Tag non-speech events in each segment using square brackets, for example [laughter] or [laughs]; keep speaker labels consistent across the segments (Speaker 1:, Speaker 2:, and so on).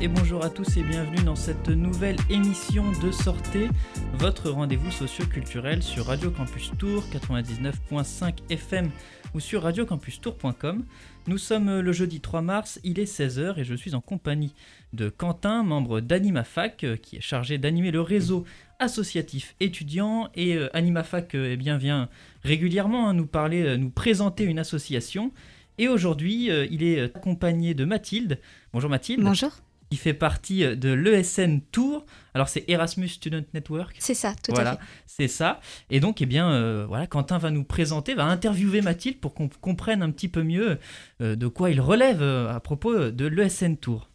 Speaker 1: et bonjour à tous et bienvenue dans cette nouvelle émission de Sortez, votre rendez-vous socio-culturel sur Radio Campus Tour 99.5 FM ou sur radiocampustour.com. Nous sommes le jeudi 3 mars, il est 16h et je suis en compagnie de Quentin, membre d'AnimaFac, euh, qui est chargé d'animer le réseau associatif étudiant et euh, AnimaFac euh, eh bien, vient régulièrement hein, nous parler, nous présenter une association. Et aujourd'hui, il est accompagné de Mathilde. Bonjour Mathilde.
Speaker 2: Bonjour.
Speaker 1: Qui fait partie de l'ESN Tour. Alors c'est Erasmus Student Network.
Speaker 2: C'est ça, tout
Speaker 1: voilà,
Speaker 2: à fait.
Speaker 1: C'est ça. Et donc, eh bien, voilà, Quentin va nous présenter, va interviewer Mathilde pour qu'on comprenne un petit peu mieux de quoi il relève à propos de l'ESN Tour.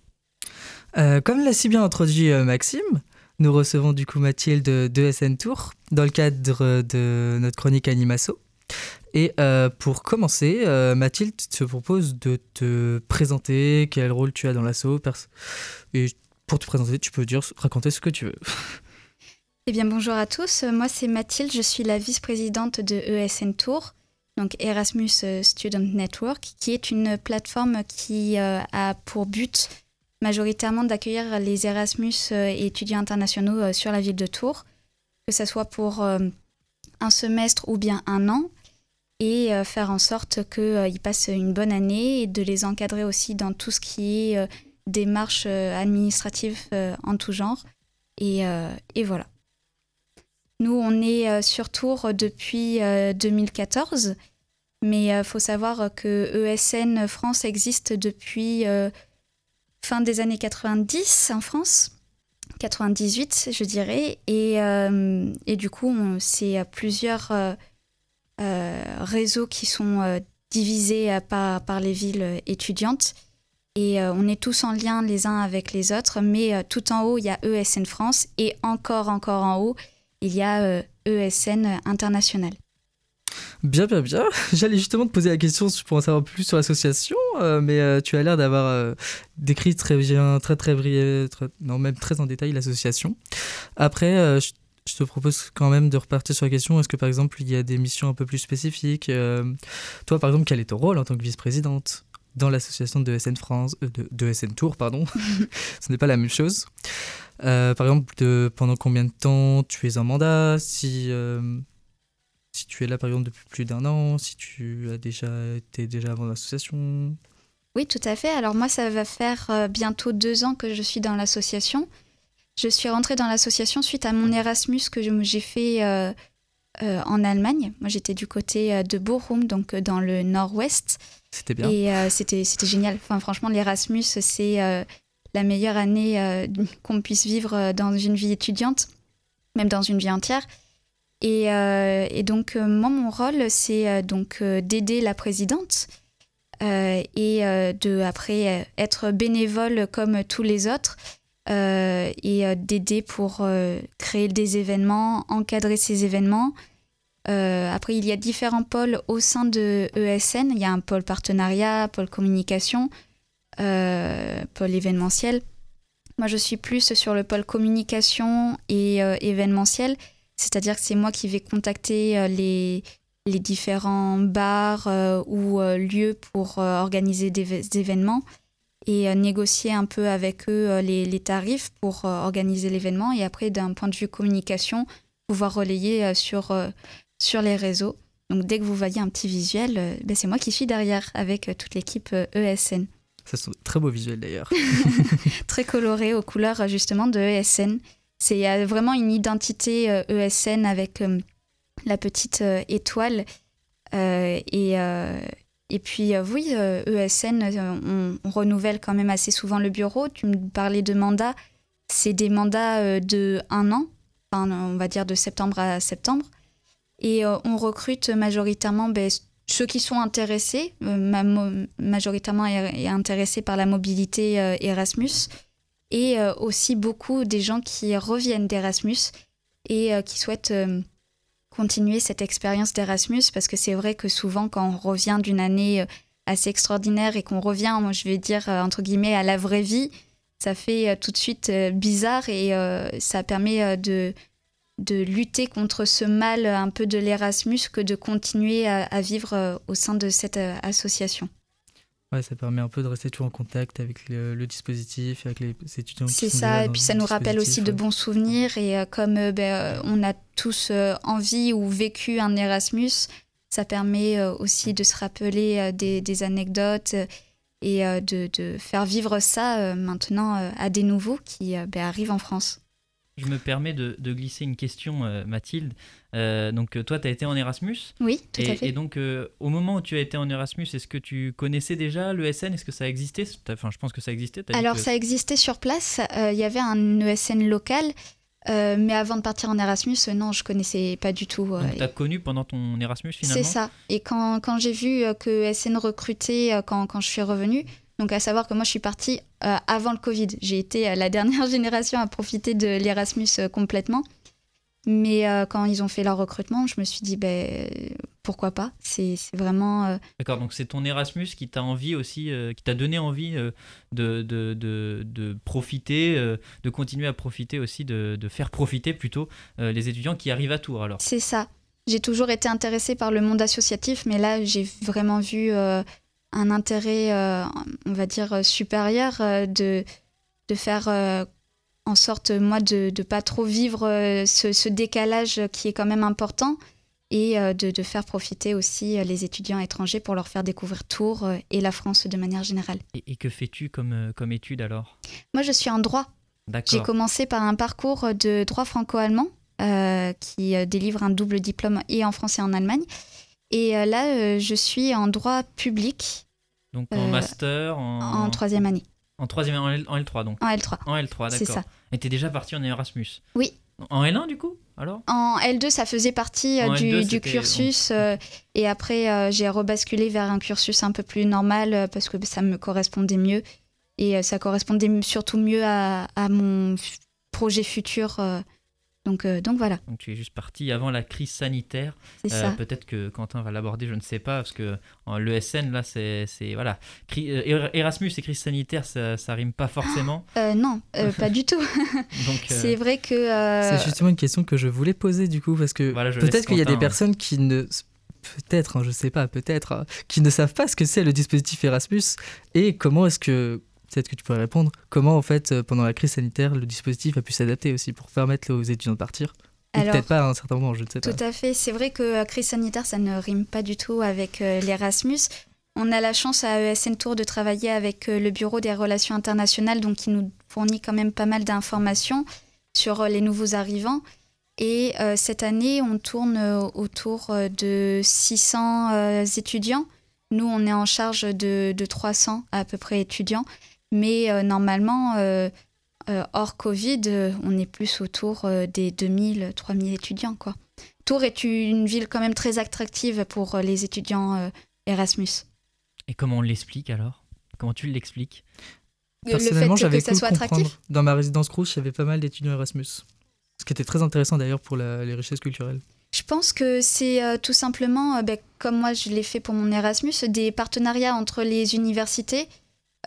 Speaker 3: Euh, comme l'a si bien introduit euh, Maxime, nous recevons du coup Mathilde de SN Tour dans le cadre de notre chronique Animasso. Et euh, pour commencer, Mathilde te propose de te présenter, quel rôle tu as dans l'assaut. Et pour te présenter, tu peux dire, raconter ce que tu veux. [laughs]
Speaker 2: Eh bien, bonjour à tous. Moi, c'est Mathilde. Je suis la vice-présidente de ESN Tour, donc Erasmus Student Network, qui est une plateforme qui a pour but majoritairement d'accueillir les Erasmus euh, et étudiants internationaux euh, sur la ville de Tours, que ce soit pour euh, un semestre ou bien un an, et faire en sorte qu'ils passent une bonne année et de les encadrer aussi dans tout ce qui est démarches administratives en tout genre. Et, et voilà. Nous, on est sur Tours depuis 2014, mais il faut savoir que ESN France existe depuis fin des années 90 en France. 98, je dirais. Et, euh, et du coup, c'est plusieurs euh, euh, réseaux qui sont divisés par, par les villes étudiantes. Et on est tous en lien les uns avec les autres. Mais tout en haut, il y a ESN France. Et encore, encore en haut, il y a ESN International.
Speaker 3: Bien, bien, bien. [laughs] J'allais justement te poser la question pour en savoir plus sur l'association, euh, mais euh, tu as l'air d'avoir euh, décrit très bien, très, très brièvement, non, même très en détail l'association. Après, je, te propose quand même de repartir sur la question est-ce que par exemple il y a des missions un peu plus spécifiques Toi, par exemple, quel est ton rôle en tant que vice-présidente dans l'association de SN France, de, de, SN Tour, pardon? [laughs] Ce n'est pas la même chose. par exemple, de, pendant combien de temps tu es en mandat? Si si tu es là par exemple depuis plus d'un an, si tu as déjà été déjà avant l'association?
Speaker 2: Oui, tout à fait. Alors moi, ça va faire euh, bientôt deux ans que je suis dans l'association. Je suis rentrée dans l'association suite à mon Erasmus que j'ai fait euh, euh, en Allemagne. Moi, j'étais du côté de Bochum, donc dans le nord-ouest.
Speaker 3: C'était bien.
Speaker 2: Et c'était génial. Enfin, franchement, l'Erasmus, c'est la meilleure année [laughs] qu'on puisse vivre dans une vie étudiante, même dans une vie entière. Euh, et, donc, euh, moi, mon rôle, c'est euh, donc d'aider la présidente et de, après, être bénévole comme tous les autres et d'aider pour créer des événements, encadrer ces événements. après, il y a différents pôles au sein de ESN. Il y a un pôle partenariat, pôle communication, pôle événementiel. Moi, je suis plus sur le pôle communication et événementiel. C'est-à-dire que c'est moi qui vais contacter euh, les, les différents bars euh, ou euh, lieux pour organiser des, événements et négocier un peu avec eux les, les tarifs pour organiser l'événement et après d'un point de vue communication pouvoir relayer sur, sur les réseaux. Donc dès que vous voyez un petit visuel, ben c'est moi qui suis derrière avec toute l'équipe ESN.
Speaker 3: Ça sont très beaux visuels d'ailleurs. [laughs] [laughs]
Speaker 2: très coloré aux couleurs justement de ESN. C'est vraiment une identité ESN euh, e avec euh, la petite euh, étoile. et, et puis oui, ESN, on, renouvelle quand même assez souvent le bureau. Tu me parlais de mandats. C'est des mandats de un an, on va dire de septembre à septembre. Et on recrute majoritairement ben, ceux qui sont intéressés, majoritairement intéressés par la mobilité Erasmus et euh, aussi beaucoup des gens qui reviennent d'Erasmus et euh, qui souhaitent euh, continuer cette expérience d'Erasmus parce que c'est vrai que souvent quand on revient d'une année assez extraordinaire et qu'on revient, je vais dire entre guillemets à la vraie vie, ça fait tout de suite bizarre et ça permet de, de lutter contre ce mal un peu de l'Erasmus que de continuer à, vivre au sein de cette association.
Speaker 3: Ouais, ça permet un peu de rester toujours en contact avec le, dispositif, avec les étudiants.
Speaker 2: C'est ça, et puis ça nous rappelle aussi de bons souvenirs. Et euh, comme euh, ben, euh, on a tous envie ou vécu un Erasmus, ça permet aussi de se rappeler des, anecdotes et de, de, faire vivre ça maintenant à des nouveaux qui ben, arrivent en France.
Speaker 1: Je me permets de, glisser une question, euh, Mathilde. Euh, donc, euh, toi, tu as été en Erasmus.
Speaker 2: Oui, tout
Speaker 1: et,
Speaker 2: à fait.
Speaker 1: Et donc, au moment où tu as été en Erasmus, est-ce que tu connaissais déjà l'ESN Est-ce que ça existait? Enfin, je pense que ça existait.
Speaker 2: Alors, ça existait sur place. Il y avait un ESN local. mais avant de partir en Erasmus, non, je connaissais pas du tout.
Speaker 1: Donc, tu as connu pendant ton Erasmus finalement?
Speaker 2: C'est ça. Et quand, quand j'ai vu que ESN recrutait quand, quand je suis revenue, donc à savoir que moi je suis partie euh, avant le Covid. J'ai été euh, la dernière [laughs] génération à profiter de l'Erasmus euh, complètement. Mais quand ils ont fait leur recrutement, je me suis dit, ben, pourquoi pas? C'est vraiment.
Speaker 1: D'accord, donc c'est ton Erasmus qui t'a envie aussi, qui t'a donné envie de, de, de, de, profiter, de continuer à profiter aussi, de, faire profiter plutôt les étudiants qui arrivent à Tours alors?
Speaker 2: C'est ça. J'ai toujours été intéressée par le monde associatif, mais là j'ai vraiment vu un intérêt, euh, on va dire, euh, supérieur euh, de, de faire en sorte, moi, de ne pas trop vivre ce, décalage qui est quand même important et de, de, faire profiter aussi les étudiants étrangers pour leur faire découvrir Tours et la France de manière générale.
Speaker 1: Et, que fais-tu comme, comme étude alors?
Speaker 2: Moi, je suis en droit. J'ai commencé par un parcours de droit franco-allemand qui délivre un double diplôme et en France et en Allemagne. Et euh, là, euh, je suis en droit public.
Speaker 1: Donc en euh, master
Speaker 2: en... troisième année.
Speaker 1: En troisième en, L, 3 donc.
Speaker 2: En L3.
Speaker 1: En L3, d'accord. C'est ça. Et t'es déjà parti en Erasmus?
Speaker 2: Oui.
Speaker 1: En L1 du coup alors?
Speaker 2: En L2, ça faisait partie du, du, cursus. et après, j'ai rebasculé vers un cursus un peu plus normal parce que ça me correspondait mieux. Et ça correspondait surtout mieux à, à mon projet futur donc, euh, donc voilà.
Speaker 1: Donc tu es juste parti avant la crise sanitaire.
Speaker 2: C'est euh, ça.
Speaker 1: Peut-être que Quentin va l'aborder, je ne sais pas, parce que l'ESN, là, c'est. Voilà. Euh, Erasmus et crise sanitaire, ça, ça rime pas forcément. [gasps]
Speaker 2: non, [laughs] pas du tout. [laughs] c'est vrai que.
Speaker 3: C'est justement une question que je voulais poser, du coup, parce que peut-être qu'il y a des personnes qui ne peut-être, hein, je sais pas, peut-être, qui ne savent pas ce que c'est le dispositif Erasmus et comment est-ce que peut-être que tu pourrais répondre. Comment, en fait, euh, pendant la crise sanitaire, le dispositif a pu s'adapter aussi pour permettre aux étudiants de partir? Peut-être pas à un certain moment, je ne sais
Speaker 2: pas.
Speaker 3: Tout
Speaker 2: à fait. C'est vrai que la euh, crise sanitaire, ça ne rime pas du tout avec euh, l'Erasmus. On a la chance à ESN Tour de travailler avec le Bureau des relations internationales, donc qui nous fournit quand même pas mal d'informations sur les nouveaux arrivants. Et cette année, on tourne autour de 600 étudiants. Nous, on est en charge de, de 300 à peu près étudiants. Mais euh, normalement, euh, euh, hors Covid, on est plus autour des 2000, 3000 étudiants. Quoi. Tours est une ville quand même très attractive pour les étudiants Erasmus.
Speaker 1: Et comment on l'explique alors? Comment tu l'expliques?
Speaker 3: Personnellement, j'avais que ça soit attractif. Dans ma résidence Crous, j'avais pas mal d'étudiants Erasmus. Ce qui était très intéressant d'ailleurs pour les richesses culturelles.
Speaker 2: Je pense que c'est tout simplement, ben, comme moi je l'ai fait pour mon Erasmus, des partenariats entre les universités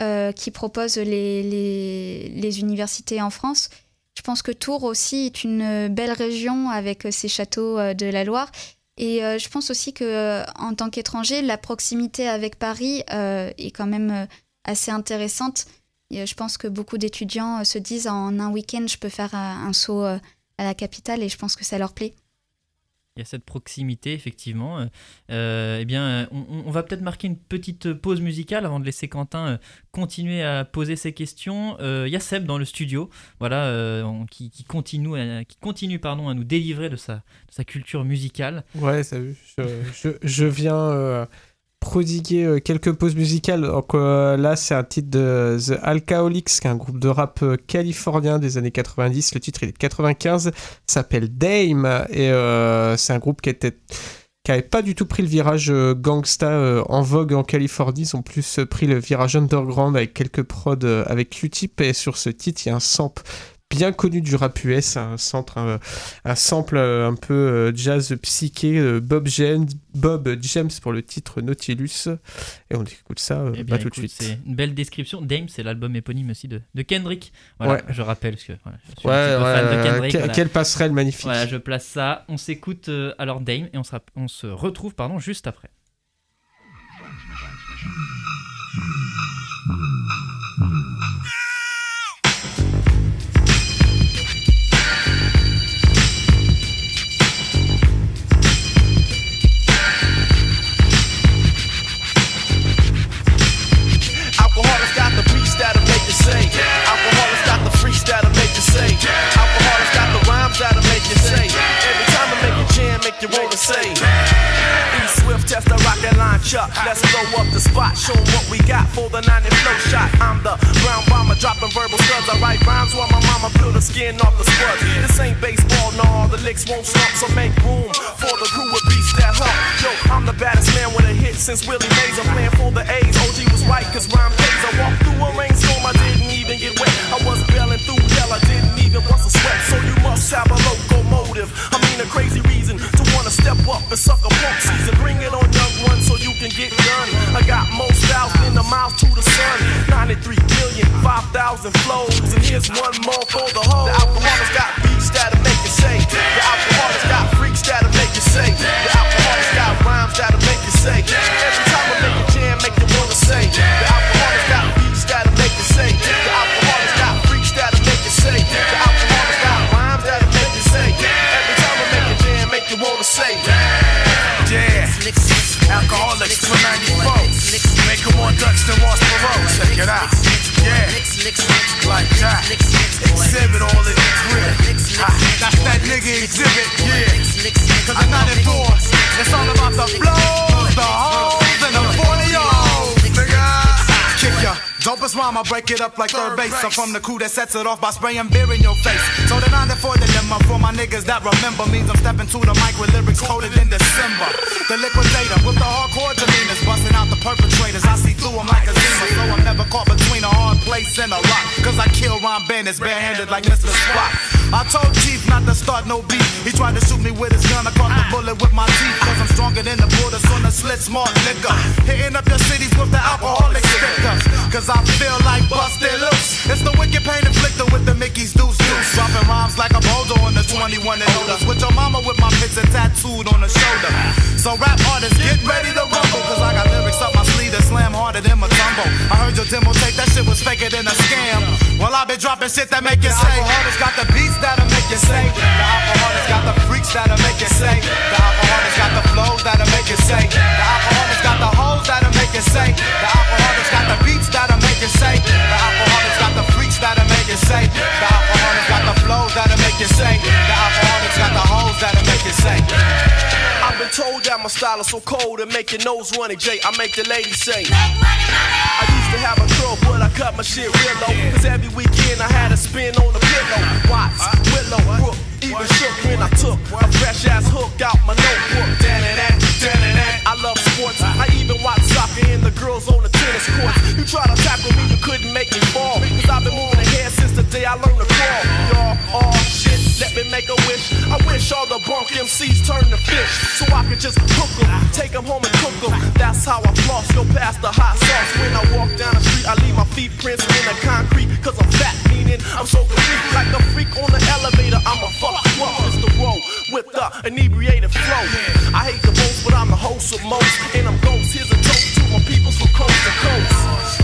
Speaker 2: euh, qui propose les, les, les, universités en France. Je pense que Tours aussi est une belle région avec ses châteaux euh, de la Loire. Et euh, je pense aussi que en tant qu'étranger, la proximité avec Paris est quand même assez intéressante. Et je pense que beaucoup d'étudiants se disent en un week-end, je peux faire un saut à la capitale et je pense que ça leur plaît
Speaker 1: il y a cette proximité, effectivement. Euh, euh eh bien, on, va peut-être marquer une petite pause musicale avant de laisser Quentin euh, continuer à poser ses questions. Euh, y a Seb dans le studio, voilà, qui, continue, à, qui continue pardon, à nous délivrer de sa, de sa culture musicale.
Speaker 4: Ouais, salut. Je, je, je viens prodiguer euh, quelques pauses musicales. Donc, euh, là, c'est un titre de The Alcoholics, qui est un groupe de rap euh, californien des années 90. Le titre, il est de 95, s'appelle Dame, et c'est un groupe qui était qui n'avait pas du tout pris le virage gangsta en vogue en Californie. Ils ont plus pris le virage underground avec quelques prods avec Q-Tip. Et sur ce titre, il y a un sample bien connu du rap US, un, centre, un, sample euh, un peu euh, jazz psyché, euh, Bob James, Bob James pour le titre Nautilus. Et on écoute ça eh tout de suite.
Speaker 1: C'est une belle description. Dame, c'est l'album éponyme aussi de, de Kendrick. Voilà, je rappelle, parce que je
Speaker 4: suis un fan de Kendrick. Quelle passerelle magnifique.
Speaker 1: Voilà, je place ça. On s'écoute alors Dame et on se, on se retrouve pardon, juste après.
Speaker 5: Let's blow up the spot. Show what we got for the 90 flow shot. I'm the ground bomber, dropping verbal studs. I write rhymes while my mama peel the skin off the spuds. This ain't baseball, no, all the licks won't stop, so make room for the crew with beats that hump. Yo, I'm the baddest man with a hit since Willie Mays. I'm playing for the A's. OG was right, cause rhyme pays. I walked through a rainstorm, I didn't even get wet. I was bailing through hell, I didn't even bust a sweat. So you must have a locomotive. I mean, a crazy reason to wanna step up and suck a punk season. Bring it on, can get done. I got more styles than the miles to the sun. 93 million, 5,000 flows. And here's one more for the whole. The alcoholics got beats that'll make you say. The alcoholics got freaks that'll make you say. The alcoholics got rhymes that'll make you say. Yeah, like that. Exhibit all in the grip. Ha, That's that nigga exhibit. Yeah, cause I'm not endorsed. It's all about the flows, the hoes, Dopest rhyme, I break it up like third base. I'm from the crew that sets it off by spraying beer in your face. So the 94 dilemma for my niggas that remember means I'm stepping to the mic with lyrics coded in December. The liquidator with the hardcore demeanors, busting out the perpetrators. I see through them like a demon, so I'm never caught between a hard place and a rock. Cause I kill rhyme bandits barehanded like Mr. Spock. I told Chief not to start no beef. He tried to shoot me with his gun. I caught the bullet with my teeth. Cause I'm stronger than the borders on the slit smart liquor. Hitting up your cities with the alcoholic stickers. Cause I feel like busted loose. It's the wicked pain inflicted with the Mickey's deuce deuce. Dropping rhymes like a boulder on the 21 and older. With your mama with my picture tattooed on the shoulder. So rap artists, get ready to rumble. Cause I got lyrics up my sleeve that slam harder than my tumble. I heard your demo tape, that shit was faker than a scam. Well, I've been dropping shit that make you say. The alcoholics got the beats that'll make you say. The alcoholics got the freaks that'll make you say. The alcoholics got the flows that'll make you say. The alcoholics got the hoes that'll make you say. The alcoholics got the beats that'll make you say. The alcoholics got the freaks that'll make you say. The alcoholics got the flows that'll make you say. The alcoholics got the hoes that'll make you say. I've been told that my style is so cold and make your nose running, Jay. I make the ladies say. I used to have a girl, but I cut my shit real low. Cause every weekend I had a spin on the pillow. Watts, Willow, Brook, even shook when I took a fresh ass hook out my notebook. I love sports. I even watch soccer and the girls on the tennis courts. You try to tackle me, you couldn't make me fall. Cause I've been moving ahead since the day I learned to crawl. Y'all, oh shit, let me make a wish. I wish all the bunk MCs turned to fish. So I could just hook them, take them home and cook them. That's how I floss, go past the hot sauce. When I walk down the street, I leave my feet prints in the concrete. Cause I'm fat, meaning I'm so complete. Like the freak on the elevator, I'm a fuck up. The roll with the inebriated flow. I hate the most, but I'm the host of most. And I'm ghost. Here's a toast to my peoples from coast to coast.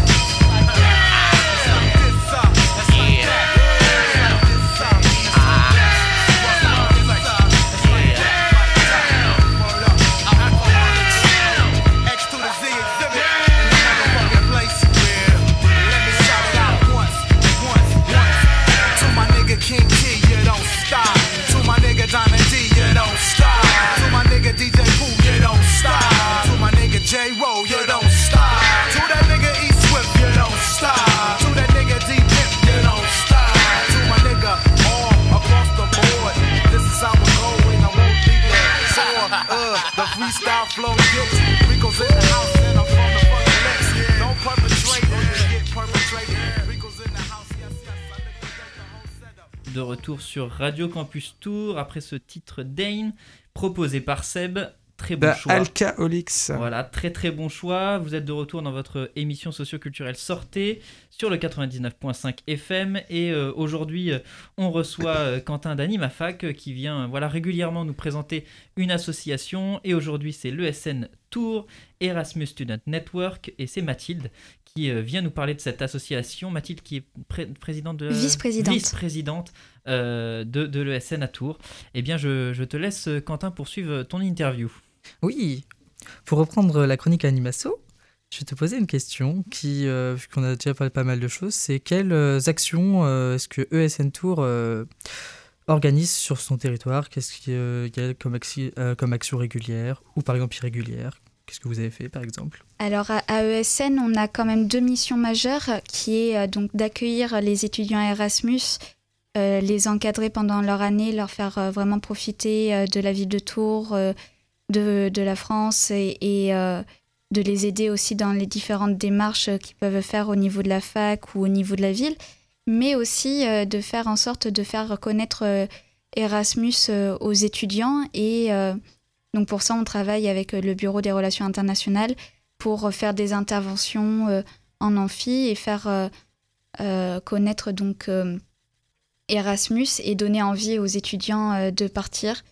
Speaker 1: Retour sur Radio Campus Tour après ce titre Dane proposé par Seb. Très bon
Speaker 4: The
Speaker 1: choix.
Speaker 4: Alcoholics.
Speaker 1: Voilà, très très bon choix. Vous êtes de retour dans votre émission socioculturelle Sortez sur le 99.5 FM et euh, aujourd'hui euh, on reçoit euh, Quentin d'Animafac euh, qui vient voilà régulièrement nous présenter une association et aujourd'hui c'est l'ESN Tour Erasmus Student Network et c'est Mathilde qui euh, vient nous parler de cette association. Mathilde qui est pré- présidente de
Speaker 2: Vice-présidente.
Speaker 1: vice-présidente, de, de l'ESN à Tours. Eh bien je, je te laisse euh, Quentin poursuivre ton interview.
Speaker 3: Oui, pour reprendre la chronique Animasso, je vais te poser une question qui, euh, vu qu'on a déjà parlé pas mal de choses, c'est quelles euh, actions euh, est-ce que ESN Tour euh, organise sur son territoire? Qu'est-ce qu'il y a comme, axi- euh, comme action régulière ou par exemple irrégulière? Qu'est-ce que vous avez fait par exemple?
Speaker 2: Alors à, ESN, on a quand même deux missions majeures qui est donc d'accueillir les étudiants Erasmus, les encadrer pendant leur année, leur faire vraiment profiter de la ville de Tours, de, de, la France et, et de les aider aussi dans les différentes démarches qu'ils peuvent faire au niveau de la fac ou au niveau de la ville, mais aussi euh, de faire en sorte de faire connaître euh, Erasmus euh, aux étudiants. Et donc pour ça, on travaille avec le Bureau des relations internationales pour faire des interventions en amphi et faire connaître donc Erasmus et donner envie aux étudiants de partir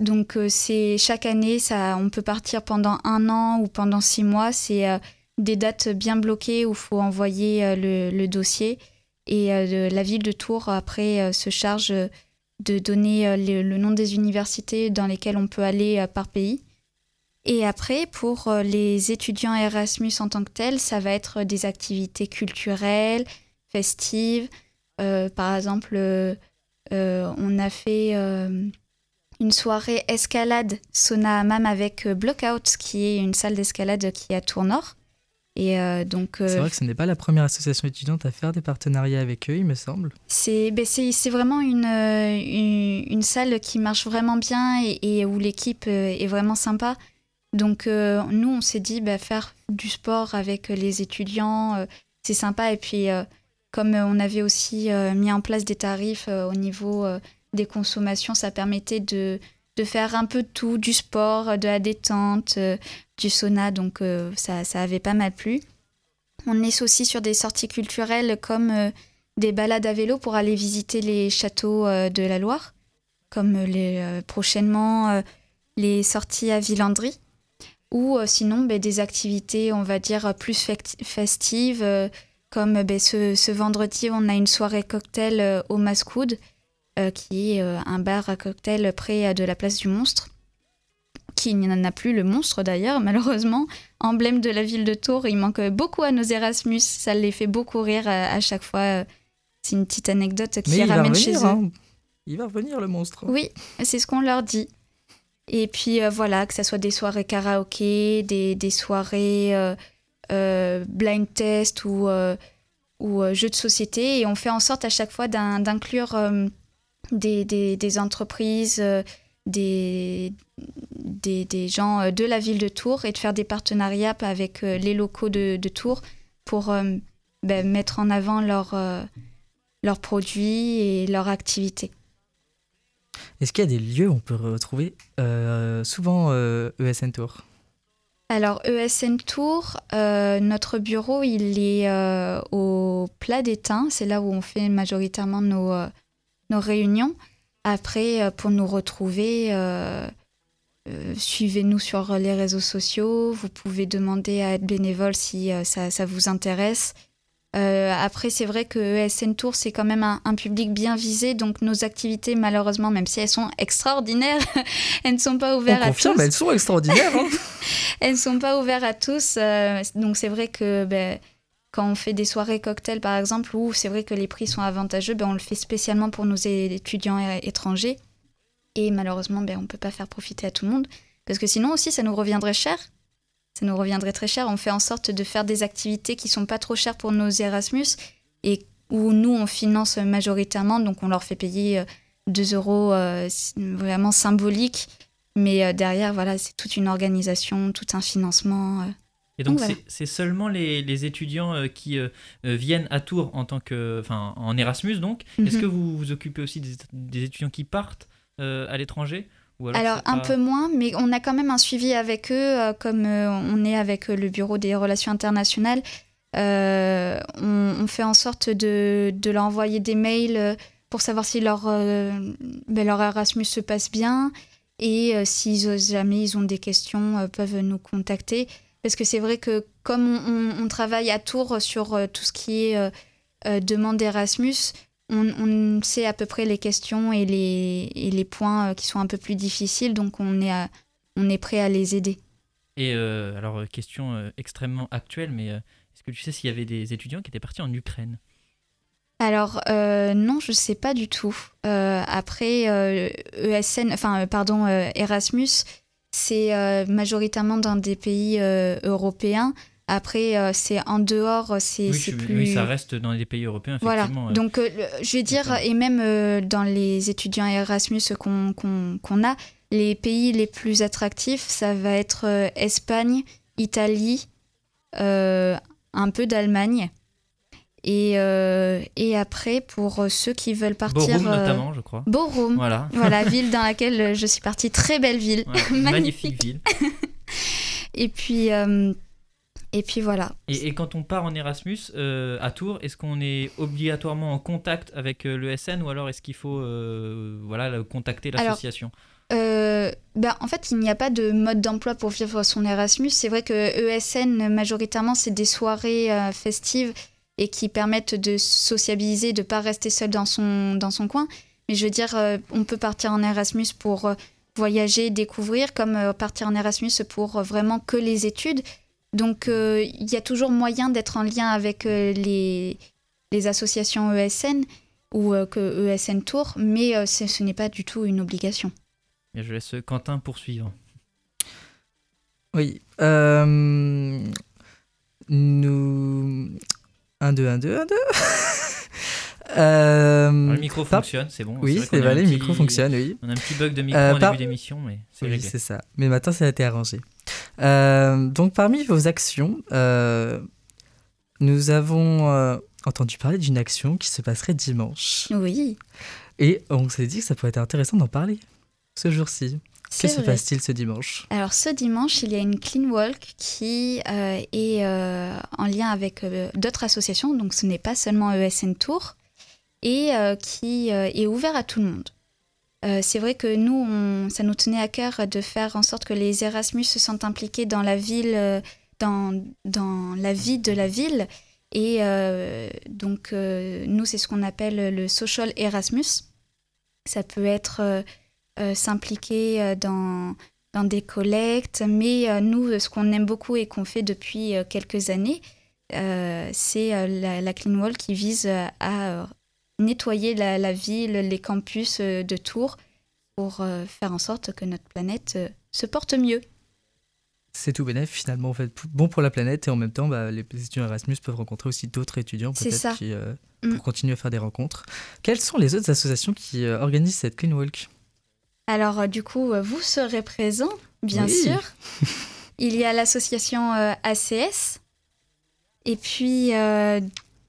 Speaker 2: donc euh, c'est chaque année, ça, on peut partir pendant un an ou pendant six mois. C'est euh, des dates bien bloquées où il faut envoyer euh, le, dossier. Et la ville de Tours, après, se charge de donner le, nom des universités dans lesquelles on peut aller par pays. Et après, pour les étudiants Erasmus en tant que tels, ça va être des activités culturelles, festives. Par exemple, on a fait une soirée escalade sauna hammam avec euh, Blockout, qui est une salle d'escalade qui est à Tours-Nord.
Speaker 3: Et euh, donc, euh, c'est vrai que ce n'est pas la première association étudiante à faire des partenariats avec eux, il me semble.
Speaker 2: C'est ben c'est vraiment une, une, salle qui marche vraiment bien et, où l'équipe est vraiment sympa. Donc nous, on s'est dit bah, faire du sport avec les étudiants, c'est sympa. Et puis comme on avait aussi mis en place des tarifs au niveau des consommations, ça permettait de, faire un peu tout, du sport, de la détente, euh, du sauna, donc euh, ça, ça avait pas mal plu. On est aussi sur des sorties culturelles comme euh, des balades à vélo pour aller visiter les châteaux de la Loire, comme les, prochainement les sorties à Villandry, ou sinon ben, des activités, on va dire, plus festives, comme ben, ce, ce, vendredi, on a une soirée cocktail au Mascoud euh, qui est euh, un bar à cocktail près euh, de la place du monstre qui n'en a plus le monstre d'ailleurs, [laughs] malheureusement, emblème de la ville de Tours. Il manque beaucoup à nos Erasmus, ça les fait beaucoup rire à, chaque fois. C'est une petite anecdote qui ramène chez eux. Hein.
Speaker 3: Il va revenir le monstre.
Speaker 2: Oui, c'est ce qu'on leur dit. Et puis voilà, que ce soit des soirées karaoké, des, des soirées blind test ou, ou jeux de société. Et on fait en sorte à chaque fois d'inclure des, des, entreprises, euh, des, des, gens euh, de la ville de Tours et de faire des partenariats avec euh, les locaux de, Tours pour ben, mettre en avant leurs produits et leurs activités.
Speaker 3: Est-ce qu'il y a des lieux où on peut retrouver souvent ESN Tours?
Speaker 2: Alors ESN Tours, notre bureau, il est au Plat d'Étain, c'est là où on fait majoritairement nos, nos réunions. Après, euh, pour nous retrouver, euh, euh, suivez-nous sur les réseaux sociaux. Vous pouvez demander à être bénévole si ça, ça, vous intéresse. Après, c'est vrai que ESN Tour, c'est quand même un, public bien visé. Donc, nos activités, malheureusement, même si elles sont extraordinaires, [laughs] [laughs] elles ne sont pas ouvertes à tous.
Speaker 3: Mais elles sont extraordinaires. Hein.
Speaker 2: elles ne sont pas ouvertes à tous. donc, c'est vrai que ben, quand on fait des soirées cocktails, par exemple, où c'est vrai que les prix sont avantageux, ben on le fait spécialement pour nos étudiants étrangers. Et malheureusement, ben, on ne peut pas faire profiter à tout le monde. Parce que sinon aussi, ça nous reviendrait cher. Ça nous reviendrait très cher. On fait en sorte de faire des activités qui sont pas trop chères pour nos Erasmus et où nous, on finance majoritairement. Donc, on leur fait payer 2 euh, euros euh, vraiment symboliques. Mais euh, derrière, voilà, c'est toute une organisation, tout un financement.
Speaker 1: Et donc, c'est seulement les, étudiants qui viennent à Tours en tant que, enfin, en Erasmus, donc. Est-ce mhm. que vous vous occupez aussi des, étudiants qui partent à l'étranger
Speaker 2: alors, un peu moins, mais on a quand même un suivi avec eux, comme on est avec le Bureau des relations internationales. On, fait en sorte de, de leur envoyer des mails pour savoir si leur, ben, leur Erasmus se passe bien et si jamais ils ont des questions, peuvent nous contacter. Parce que c'est vrai que comme on, travaille à Tours sur euh, tout ce qui est euh, euh, demande d'Erasmus, on, sait à peu près les questions et les, et les points qui sont un peu plus difficiles, donc on est, on est prêt à les aider.
Speaker 1: Et alors, question extrêmement actuelle, mais est-ce que tu sais s'il y avait des étudiants qui étaient partis en Ukraine?
Speaker 2: Alors non, je ne sais pas du tout. après ESN, enfin pardon, Erasmus, c'est majoritairement dans des pays européens. Après, c'est en dehors, c'est
Speaker 1: oui,
Speaker 2: plus.
Speaker 1: Oui, ça reste dans les pays européens,
Speaker 2: voilà. Donc, je vais dire, et même dans les étudiants Erasmus qu'on a, les pays les plus attractifs, ça va être Espagne, Italie, un peu d'Allemagne. Et, euh, et après, pour ceux qui veulent partir.
Speaker 1: Borum, notamment, je crois.
Speaker 2: Borum. Voilà. [laughs] voilà, [laughs] ville dans laquelle je suis partie. Très belle ville. [laughs]
Speaker 1: magnifique. ville.
Speaker 2: et puis. Euh, et puis voilà.
Speaker 1: Et, et, quand on part en Erasmus euh, à Tours, est-ce qu'on est obligatoirement en contact avec le SN ou alors est-ce qu'il faut voilà, contacter l'association?
Speaker 2: Ben, en fait, il n'y a pas de mode d'emploi pour vivre son Erasmus. C'est vrai que ESN, majoritairement, c'est des soirées festives et qui permettent de sociabiliser, de ne pas rester seul dans son, dans son coin. Mais je veux dire, euh, on peut partir en Erasmus pour euh, voyager, découvrir, comme euh, partir en Erasmus pour vraiment que les études. Donc il y a toujours moyen d'être en lien avec les, les associations ESN ou que ESN Tour, mais ce n'est pas du tout une obligation.
Speaker 1: je laisse Quentin poursuivre.
Speaker 3: Oui. nous 1, 2, 1, 2, 1, 2.
Speaker 1: euh, le micro fonctionne, c'est bon.
Speaker 3: Oui, c'est vrai, le micro fonctionne, oui.
Speaker 1: On a un petit bug de micro euh, en par... début d'émission, mais c'est
Speaker 3: oui, c'est ça. Mais maintenant, ça a été arrangé. Euh, donc, parmi vos actions, euh, nous avons euh, entendu parler d'une action qui se passerait dimanche.
Speaker 2: Oui.
Speaker 3: Et on s'est dit que ça pourrait être intéressant d'en parler ce jour-ci. Que se passe-t-il ce dimanche?
Speaker 2: Alors ce dimanche, il y a une clean walk qui euh, est euh, en lien avec euh, d'autres associations, donc ce n'est pas seulement ESN Tour, et qui est ouvert à tout le monde. C'est vrai que nous, ça nous tenait à cœur de faire en sorte que les Erasmus se sentent impliqués dans la ville, dans, dans la vie de la ville. Et donc, nous, c'est ce qu'on appelle le social Erasmus. Ça peut être euh, s'impliquer euh, dans, dans des collectes. Mais euh, nous, ce qu'on aime beaucoup et qu'on fait depuis quelques années, c'est la, Clean Wall qui vise à nettoyer la, ville, les campus de Tours pour faire en sorte que notre planète se porte mieux.
Speaker 3: C'est tout bénéf finalement, en fait, bon pour la planète et en même temps, bah, les étudiants Erasmus peuvent rencontrer aussi d'autres étudiants peut-être qui, pour mm. continuer à faire des rencontres. Quelles sont les autres associations qui organisent cette Clean Walk?
Speaker 2: Alors, euh, du coup, euh, vous serez présent, bien sûr. [laughs] Il y a l'association euh, ACS. Et puis,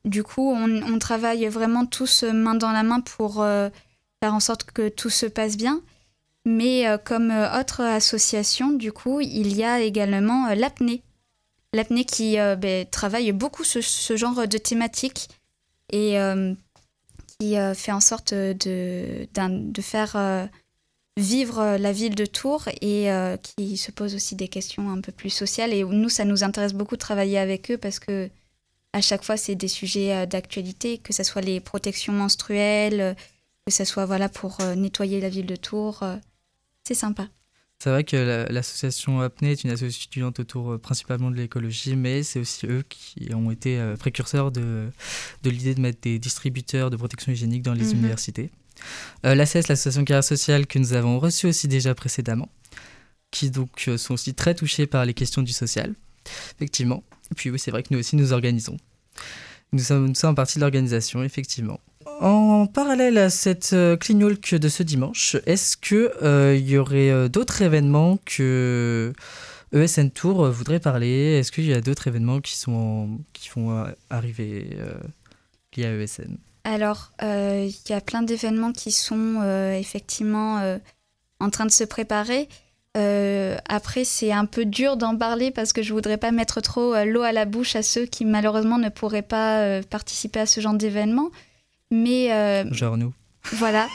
Speaker 2: du coup, on, travaille vraiment tous main dans la main pour faire en sorte que tout se passe bien. Mais comme autre association, du coup, il y a également l'apnée. L'apnée qui ben, travaille beaucoup ce, ce, genre de thématique et qui fait en sorte de, de faire vivre euh, la ville de Tours et euh, qui se pose aussi des questions un peu plus sociales. Et nous, ça nous intéresse beaucoup de travailler avec eux parce que à chaque fois, c'est des sujets euh, d'actualité, que ce soit les protections menstruelles, que ce soit voilà, pour nettoyer la ville de Tours. c'est sympa.
Speaker 3: C'est vrai que l'association Apnée est une association étudiante autour principalement de l'écologie, mais c'est aussi eux qui ont été précurseurs de, de l'idée de mettre des distributeurs de protection hygiénique dans les mhm. universités. Euh, L'ACS, l'association carrière sociale que nous avons reçue aussi déjà précédemment, qui donc euh, sont aussi très touchés par les questions du social, effectivement. Et puis oui, c'est vrai que nous aussi nous organisons. Nous sommes, nous sommes partie de l'organisation, effectivement. En parallèle à cette euh, Walk de ce dimanche, est-ce qu'il euh, y aurait d'autres événements que ESN Tour voudrait parler? Est-ce qu'il y a d'autres événements qui, sont qui vont arriver liés à ESN
Speaker 2: alors, euh, il y a plein d'événements qui sont euh, effectivement euh, en train de se préparer. Après, c'est un peu dur d'en parler parce que je voudrais pas mettre trop l'eau à la bouche à ceux qui malheureusement ne pourraient pas participer à ce genre d'événement. Mais
Speaker 3: genre nous.
Speaker 2: Voilà.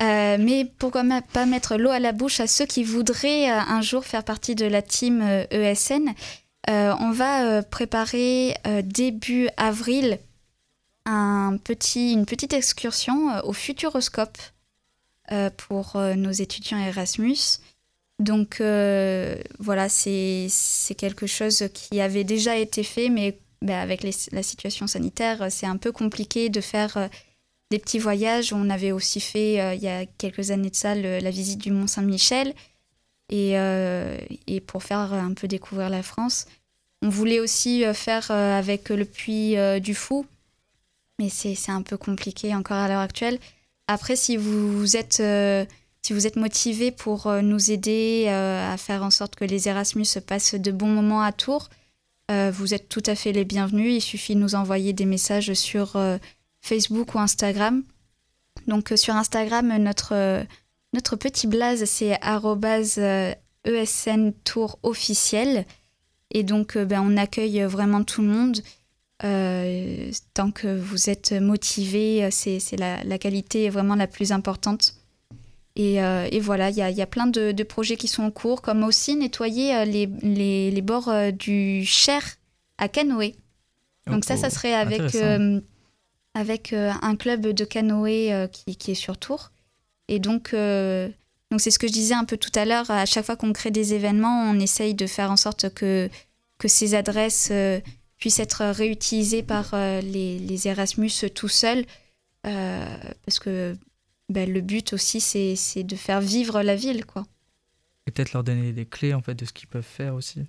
Speaker 2: mais pourquoi pas mettre l'eau à la bouche à ceux qui voudraient un jour faire partie de la team ESN On va préparer début avril un petit, une petite excursion euh, au Futuroscope euh, pour euh, nos étudiants Erasmus. Donc voilà, c'est quelque chose qui avait déjà été fait, mais bah, avec la situation sanitaire, c'est un peu compliqué de faire des petits voyages. On avait aussi fait, il y a quelques années de ça, la visite du Mont Saint-Michel. et, et pour faire un peu découvrir la France. On voulait aussi faire avec le Puy du Fou, mais c'est un peu compliqué encore à l'heure actuelle. Après, si vous êtes si vous êtes motivé pour euh, nous aider euh, à faire en sorte que les Erasmus se passent de bons moments à Tours, euh, vous êtes tout à fait les bienvenus. Il suffit de nous envoyer des messages sur Facebook ou Instagram. Donc sur Instagram, notre, petit blaze, c'est ESN Tour officiel. Et donc, ben, on accueille vraiment tout le monde. tant que vous êtes motivé, c'est la, qualité vraiment la plus importante. Euh, et, voilà, il y a, plein de, projets qui sont en cours, comme aussi nettoyer euh, les, bords euh, du Cher à Canoë. Donc ça, ça serait avec, avec un club de canoë qui, est sur Tours. Et donc, donc c'est ce que je disais un peu tout à l'heure, à chaque fois qu'on crée des événements, on essaye de faire en sorte que, que ces adresses puissent être réutilisées par les, les Erasmus tout seuls. parce que ben, le but aussi, c'est de faire vivre la ville, quoi.
Speaker 3: Et peut-être leur donner des clés, en fait, de ce qu'ils peuvent faire aussi.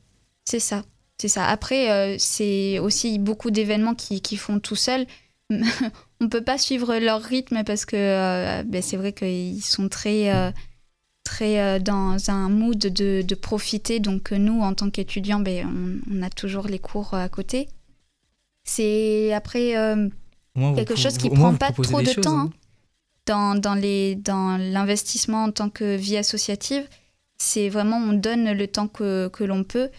Speaker 2: C'est ça, c'est ça. Après, euh, c'est aussi beaucoup d'événements qui, qui, font tout seuls. [laughs] On peut pas suivre leur rythme parce que euh, ben, c'est vrai qu'ils sont très, euh, très dans un mood de, de, profiter. Donc nous, en tant qu'étudiants, ben, on, a toujours les cours à côté. C'est après quelque chose qui prend pas trop de temps. Hein. Dans, dans, les, dans l'investissement en tant que vie associative, c'est vraiment on donne le temps que, que l'on peut.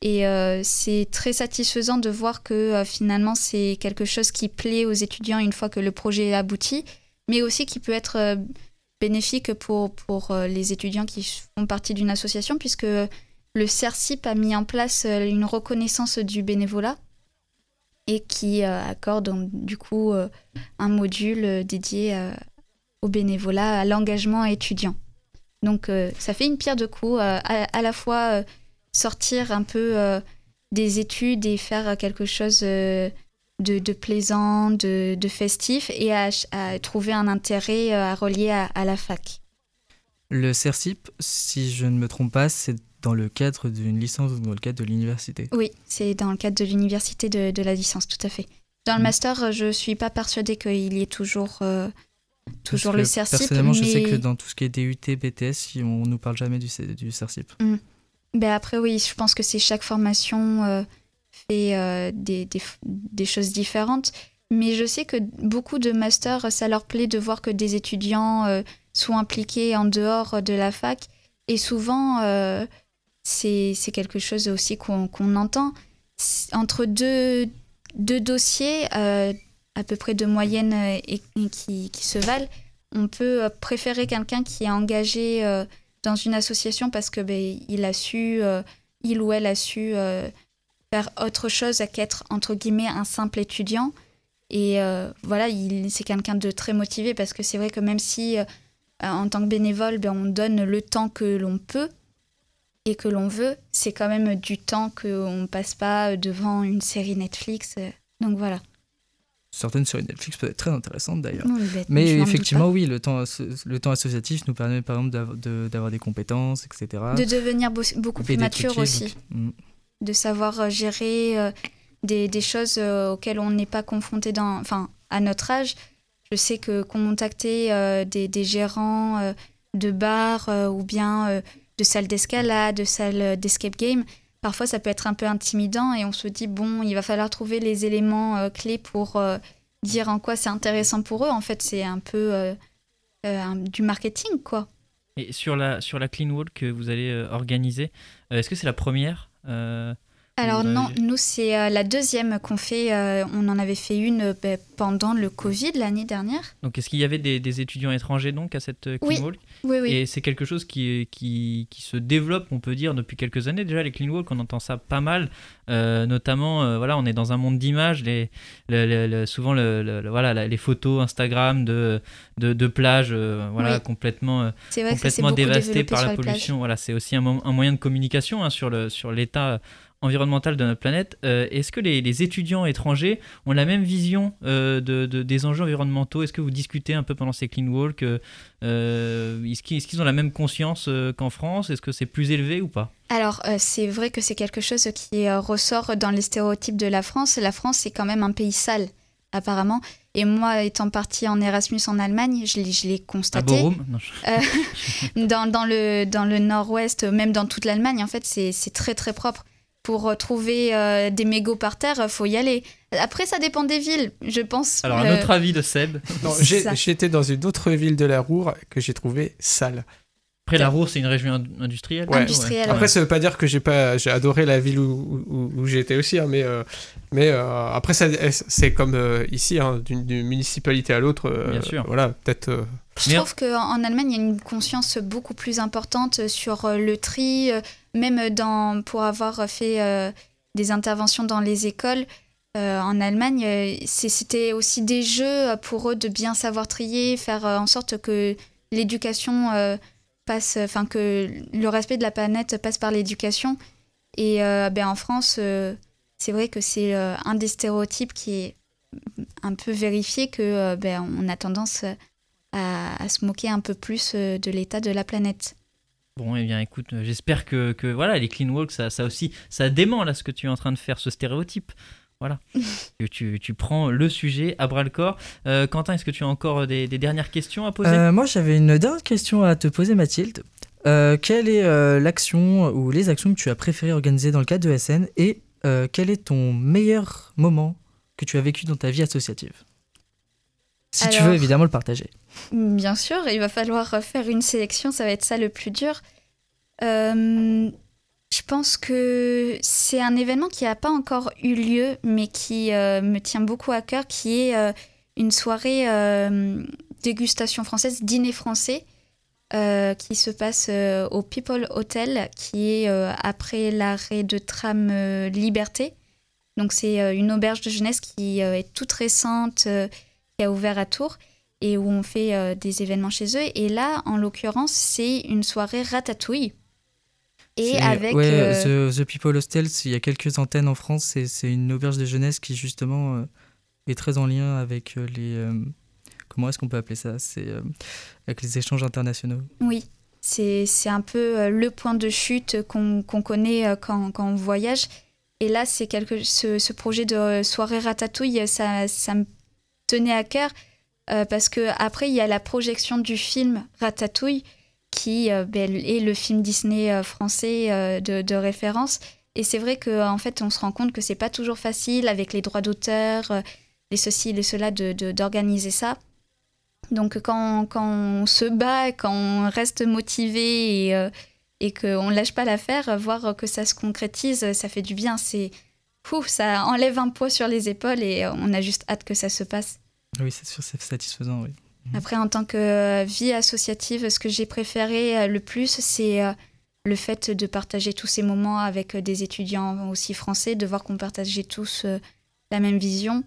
Speaker 2: Et euh, c'est très satisfaisant de voir que euh, finalement c'est quelque chose qui plaît aux étudiants une fois que le projet est abouti, mais aussi qui peut être euh, bénéfique pour, pour les étudiants qui font partie d'une association, puisque le CERCIP a mis en place une reconnaissance du bénévolat et qui accorde du coup un module dédié au bénévolat, à l'engagement étudiant. Donc euh, ça fait une pierre de coups, euh, à, la fois euh, sortir un peu des études et faire quelque chose de, plaisant, de, festif, et à, trouver un intérêt à relier à, la fac.
Speaker 3: Le CERCIP, si je ne me trompe pas, c'est dans le cadre d'une licence ou dans le cadre de l'université
Speaker 2: Oui, c'est dans le cadre de l'université de, la licence, tout à fait. Dans le mm. master, je ne suis pas persuadée qu'il y ait toujours Toujours le CERCIP.
Speaker 3: Personnellement, je sais que dans tout ce qui est DUT, BTS, on nous parle jamais du, du CERCIP.
Speaker 2: Mm. Ben après, oui, je pense que c'est chaque formation euh, fait euh, des, des, des, choses différentes. Mais je sais que beaucoup de masters, ça leur plaît de voir que des étudiants euh, sont impliqués en dehors de la fac. Et souvent, c'est quelque chose aussi qu'on entend. Entre deux, deux dossiers, à peu près de moyenne euh, et, qui, se valent, on peut euh, préférer quelqu'un qui est engagé euh, dans une association parce que ben, il a su, il ou elle a su faire autre chose qu'être entre guillemets un simple étudiant. Et voilà, c'est quelqu'un de très motivé parce que c'est vrai que même si en tant que bénévole, ben, on donne le temps que l'on peut et que l'on veut, c'est quand même du temps qu'on ne passe pas devant une série Netflix. Donc voilà
Speaker 3: certaines séries Netflix peuvent être très intéressantes d'ailleurs. Mais effectivement, oui, le temps, le temps associatif nous permet par exemple d'avoir des compétences, etc.
Speaker 2: De devenir beaucoup plus mature aussi. Mm. De savoir euh, gérer euh, des, des, choses euh, auxquelles on n'est pas confronté dans, enfin, à notre âge. Je sais que contacter des, des, gérants de bars ou bien de salles d'escalade, de salles d'escape game, parfois ça peut être un peu intimidant et on se dit bon, il va falloir trouver les éléments euh, clés pour euh, dire en quoi c'est intéressant pour eux. En fait, c'est un peu euh, du marketing, quoi.
Speaker 1: Et sur la, sur la Clean Wall que vous allez organiser, est-ce que c'est la première
Speaker 2: alors non, nous c'est euh, la deuxième qu'on fait. Euh, on en avait fait une euh, ben, pendant le Covid l'année dernière.
Speaker 1: Donc est-ce qu'il y avait des, étudiants étrangers donc à cette Clean
Speaker 2: oui.
Speaker 1: Walk?
Speaker 2: Oui, oui.
Speaker 1: Et c'est quelque chose qui, qui, qui, se développe, on peut dire, depuis quelques années déjà, les Clean Walk, on entend ça pas mal. notamment, voilà, on est dans un monde d'images, les, souvent le, voilà, les photos Instagram de, de, de plages voilà, complètement, complètement dévastées par la pollution. Voilà, c'est aussi un, un, moyen de communication hein, sur l'état environnementale de notre planète. Euh, Est-ce que les, les étudiants étrangers ont la même vision euh, de, de- des enjeux environnementaux? Est-ce que vous discutez un peu pendant ces clean walks euh, euh, Est-ce qu'ils ont la même conscience euh, qu'en France? Est-ce que c'est plus élevé ou pas?
Speaker 2: Alors, euh, c'est vrai que c'est quelque chose qui euh, ressort dans les stéréotypes de la France. La France, c'est quand même un pays sale, apparemment. Et moi, étant partie en Erasmus en Allemagne, je l'ai- l'ai
Speaker 1: À
Speaker 2: constaté.
Speaker 1: Borum Non, je- [laughs]
Speaker 2: dans, dans le, dans le nord-ouest, même dans toute l'Allemagne, en fait, c'est c'est très très propre. Pour trouver euh, des mégots par terre, il faut y aller. Après, ça dépend des villes, je pense.
Speaker 1: Alors, un autre avis de Seb. [laughs]
Speaker 4: J'étais dans une autre ville de la Roure que j'ai trouvé sale.
Speaker 1: Après, la Roure, c'est une région ind- industrielle.
Speaker 4: Ouais.
Speaker 2: Industrielle,
Speaker 4: Après, ça veut pas dire que j'ai pas, j'ai adoré la ville où, où, où j'étais aussi, hein, mais, euh, mais euh, après, c'est comme euh, ici, hein, d'une municipalité à l'autre. euh,
Speaker 1: Bien sûr.
Speaker 4: Voilà, peut-être. euh,
Speaker 2: Je
Speaker 1: Mais-
Speaker 2: trouve qu'en en Allemagne, il y a une conscience beaucoup plus importante sur le tri, même dans, pour avoir fait euh, des interventions dans les écoles. euh, en Allemagne, euh, c'était aussi des jeux pour eux de bien savoir trier, faire en sorte que l'éducation passe, enfin que le respect de la planète passe par l'éducation. Et ben, en France, c'est vrai que c'est un des stéréotypes qui est un peu vérifié que ben, on a tendance à, se moquer un peu plus de l'état de la planète.
Speaker 1: Bon, eh bien, écoute, j'espère que, que, voilà, les clean walks, ça, ça aussi, ça dément là ce que tu es en train de faire, ce stéréotype. Voilà. [laughs] Que tu, tu prends le sujet à bras le corps. Euh, Quentin, est-ce que tu as encore des, des dernières questions à poser?
Speaker 3: Euh, moi, j'avais une dernière question à te poser, Mathilde. Euh, quelle est euh, l'action ou les actions que tu as préféré organiser dans le cadre de SN et euh, quel est ton meilleur moment que tu as vécu dans ta vie associative? Si tu veux évidemment le partager.
Speaker 2: Bien sûr, il va falloir faire une sélection, ça va être ça le plus dur. Euh, je pense que c'est un événement qui n'a pas encore eu lieu, mais qui euh, me tient beaucoup à cœur, qui est euh, une soirée dégustation française, dîner français, qui se passe au People Hotel, qui est après l'arrêt de tram Liberté. Donc c'est une auberge de jeunesse qui est toute récente, qui a ouvert à Tours et où on fait euh, des événements chez eux. Et là, en l'occurrence, c'est une soirée ratatouille. Et avec...
Speaker 3: ouais,
Speaker 2: euh,
Speaker 3: The, The People Hostel, il y a quelques antennes en France. C'est c'est une auberge de jeunesse qui justement euh, est très en lien avec les. comment est-ce qu'on peut appeler ça? C'est avec les échanges internationaux.
Speaker 2: Oui, c'est un peu le point de chute qu'on qu'on connaît quand, quand on voyage. Et là, c'est quelque ce, ce projet de soirée ratatouille, ça, ça me tenait à cœur euh, parce que après il y a la projection du film Ratatouille qui euh, ben, est le film Disney euh, français de, de référence. Et c'est vrai qu'en en fait, on se rend compte que c'est pas toujours facile avec les droits d'auteur, les ceci, les cela, de- de- d'organiser ça. Donc quand, quand on se bat, quand on reste motivé et, et qu'on ne lâche pas l'affaire, voir que ça se concrétise, ça fait du bien. C'est ça enlève un poids sur les épaules et on a juste hâte que ça se passe.
Speaker 3: Oui, c'est sûr, c'est satisfaisant. Oui.
Speaker 2: Après, en tant que euh, vie associative, ce que j'ai préféré euh, le plus, c'est euh, le fait de partager tous ces moments avec des étudiants aussi français, de voir qu'on partageait tous la même vision.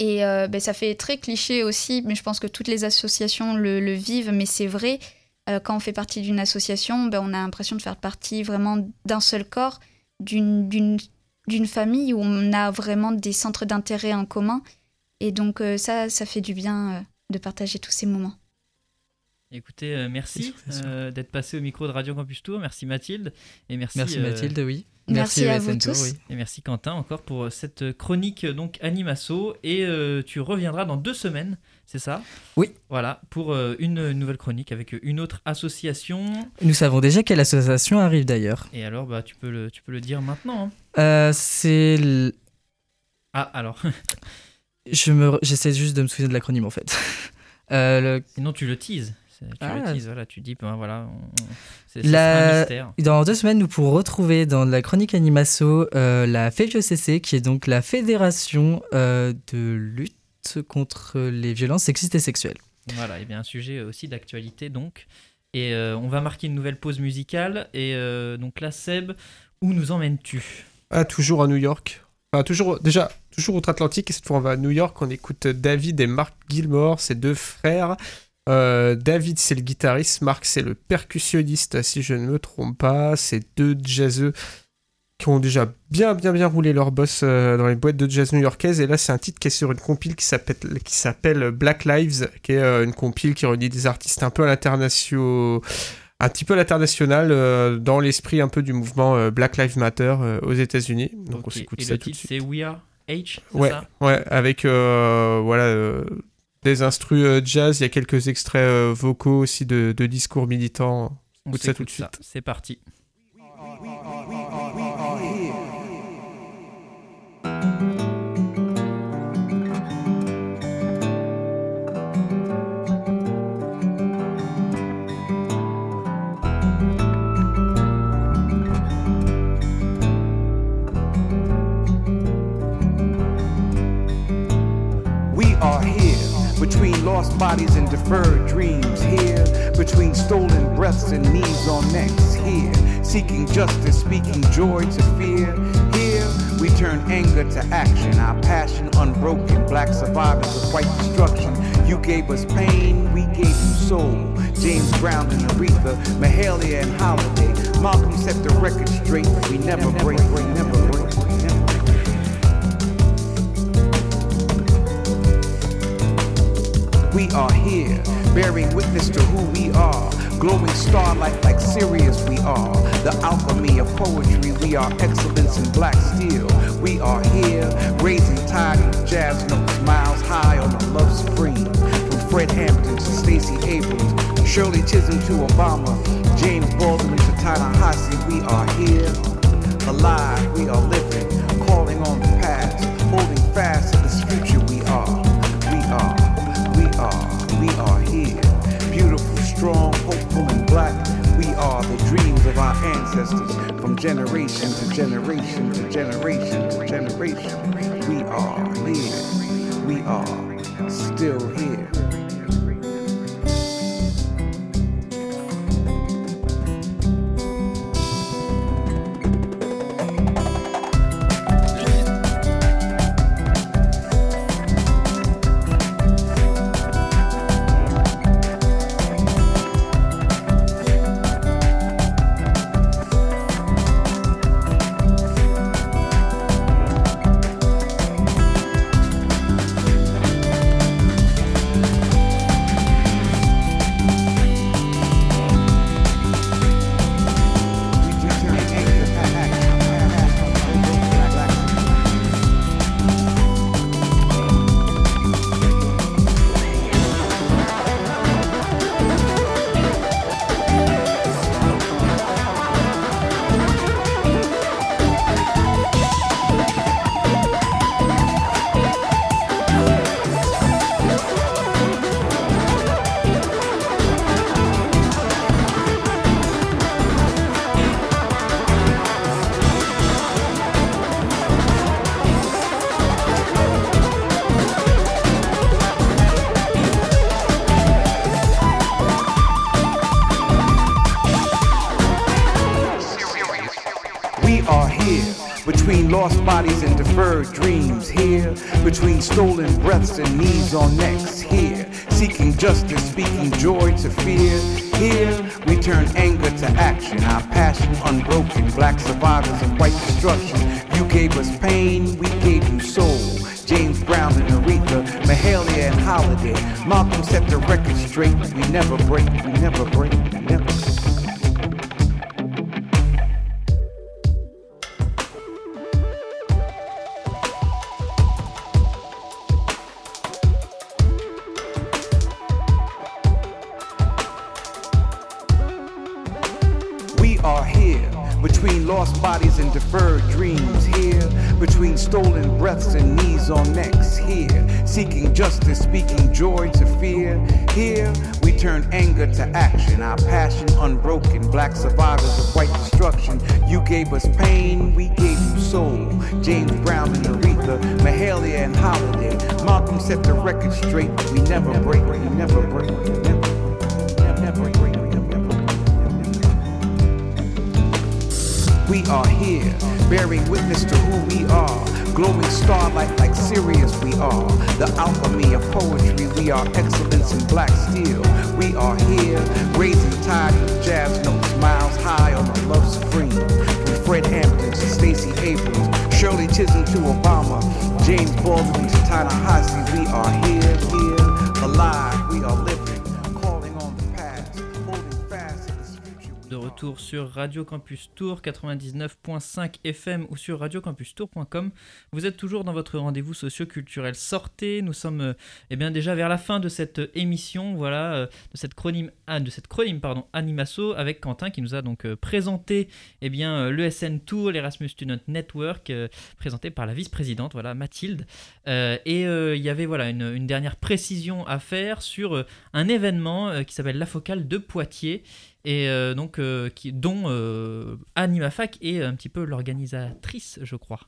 Speaker 2: Et ben, ça fait très cliché aussi, mais je pense que toutes les associations le, vivent, mais c'est vrai. quand on fait partie d'une association, ben, on a l'impression de faire partie vraiment d'un seul corps, d'une famille où on a vraiment des centres d'intérêt en commun. Et donc euh, ça, ça fait du bien euh, de partager tous ces moments.
Speaker 1: Écoutez, euh, merci euh, d'être passé au micro de Radio Campus Tour. Merci Mathilde. Et merci,
Speaker 3: Merci
Speaker 1: euh,
Speaker 3: Mathilde, oui.
Speaker 2: Merci à
Speaker 3: ESN
Speaker 2: vous
Speaker 3: Tour,
Speaker 2: tous.
Speaker 3: oui.
Speaker 1: Et merci Quentin encore pour cette chronique donc Animasso. Et euh, tu reviendras dans deux semaines, c'est ça?
Speaker 3: Oui.
Speaker 1: Voilà, pour euh, une nouvelle chronique avec une autre association.
Speaker 3: Nous savons déjà quelle association arrive d'ailleurs.
Speaker 1: Et alors, bah, tu, peux le, tu peux le dire maintenant. hein.
Speaker 3: Euh, c'est. l-
Speaker 1: Ah, alors, [laughs]
Speaker 3: Je me... J'essaie juste de me souvenir de l'acronyme en fait. [laughs] Euh, le-
Speaker 1: sinon tu le teases. Tu
Speaker 3: Ah.
Speaker 1: le teases, voilà, tu dis, ben, voilà, c'est c'est
Speaker 3: La-
Speaker 1: un mystère.
Speaker 3: Dans deux semaines, nous pourrons retrouver dans la chronique Animasso euh, la FEVIOCC, qui est donc la Fédération euh, de lutte contre les violences sexistes et sexuelles.
Speaker 1: Voilà, et bien un sujet aussi d'actualité donc. Et euh, on va marquer une nouvelle pause musicale. Et euh, donc là, Seb, où nous emmènes-tu?
Speaker 4: Ah, toujours à New York. Enfin, toujours, déjà, toujours outre-Atlantique. Et cette fois, on va à New York. On écoute David et Mark Gilmore, ces deux frères. Euh, David, c'est le guitariste. Mark, c'est le percussionniste, si je ne me trompe pas. C'est deux jazzeux qui ont déjà bien, bien, bien roulé leur boss euh, dans les boîtes de jazz new-yorkaises. Et là, c'est un titre qui est sur une compile qui s'appelle, Black Lives, qui est euh, une compile qui réunit des artistes un peu à l'international, un petit peu à l'international, euh, dans l'esprit un peu du mouvement Black Lives Matter aux États-Unis. Donc on s'écoute ça
Speaker 1: le
Speaker 4: tout de suite.
Speaker 1: c'est We Are H,
Speaker 4: Ouais,
Speaker 1: ça
Speaker 4: ouais, avec euh, voilà euh, des instrus euh, jazz. Il y a quelques extraits euh, vocaux aussi de, de discours militants.
Speaker 1: On
Speaker 4: écoute ça tout de suite.
Speaker 1: C'est parti.
Speaker 6: Lost bodies and deferred dreams. Here between stolen breaths and knees on necks. Here seeking justice, speaking joy to fear. Here we turn anger to action, our passion unbroken. Black survivors of white destruction. You gave us pain, we gave you soul. James Brown and Aretha, Mahalia and Holiday. Malcolm set the record straight. We never break, we never break. We are here, bearing witness to who we are. Glowing starlight like Sirius, we are. The alchemy of poetry, we are excellence in black steel. We are here, raising tide of jazz notes, miles high on the love supreme. From Fred Hampton to Stacey Abrams, Shirley Chisholm to Obama, James Baldwin to Ta-Nehisi, we are here. Alive, we are living, calling on the past, holding fast to this future ancestors from generation to generation to generation to generation. We are here. We are still here. Lost bodies and deferred dreams. Here between stolen breaths and knees on necks. Here seeking justice, speaking joy to fear. Here we turn anger to action, our passion unbroken. Black survivors of white destruction. You gave us pain, we gave you soul. James Brown and Aretha, Mahalia and Holiday. Malcolm set the record straight. We never break, we never break, we never break. Deferred dreams. Here between stolen breaths and knees on necks. Here seeking justice, speaking joy to fear. Here we turn anger to action, our passion unbroken. Black survivors of white destruction. You gave us pain, we gave you soul. James Brown and Aretha, Mahalia and Holiday. Malcolm set the record straight. We never break, we never break, we never We are here, bearing witness to who we are. Glowing starlight like Sirius, we are. The alchemy of poetry, we are excellence in black steel. We are here, raising tide with jazz notes, miles high on the love supreme. From Fred Hampton to Stacey Abrams, Shirley Chisholm to Obama, James Baldwin to Ta-Nehisi. We are here, here, alive. We are living,
Speaker 1: De retour sur Radio Campus Tour 99.5 FM ou sur radiocampustour.com. Vous êtes toujours dans votre rendez-vous socio-culturel Sortez. Nous sommes euh, eh bien déjà vers la fin de cette euh, émission, voilà, euh, de cette chronime, ah, de cette chronime pardon, Animasso avec Quentin qui nous a donc présenté eh bien euh, l'ESN Tour, l'Erasmus Student Network, présenté par la vice-présidente, voilà Mathilde. Et il y avait voilà une, une dernière précision à faire sur un événement qui s'appelle la Focale de Poitiers et euh, donc euh, qui, dont euh, AnimaFac est un petit peu l'organisatrice, je crois.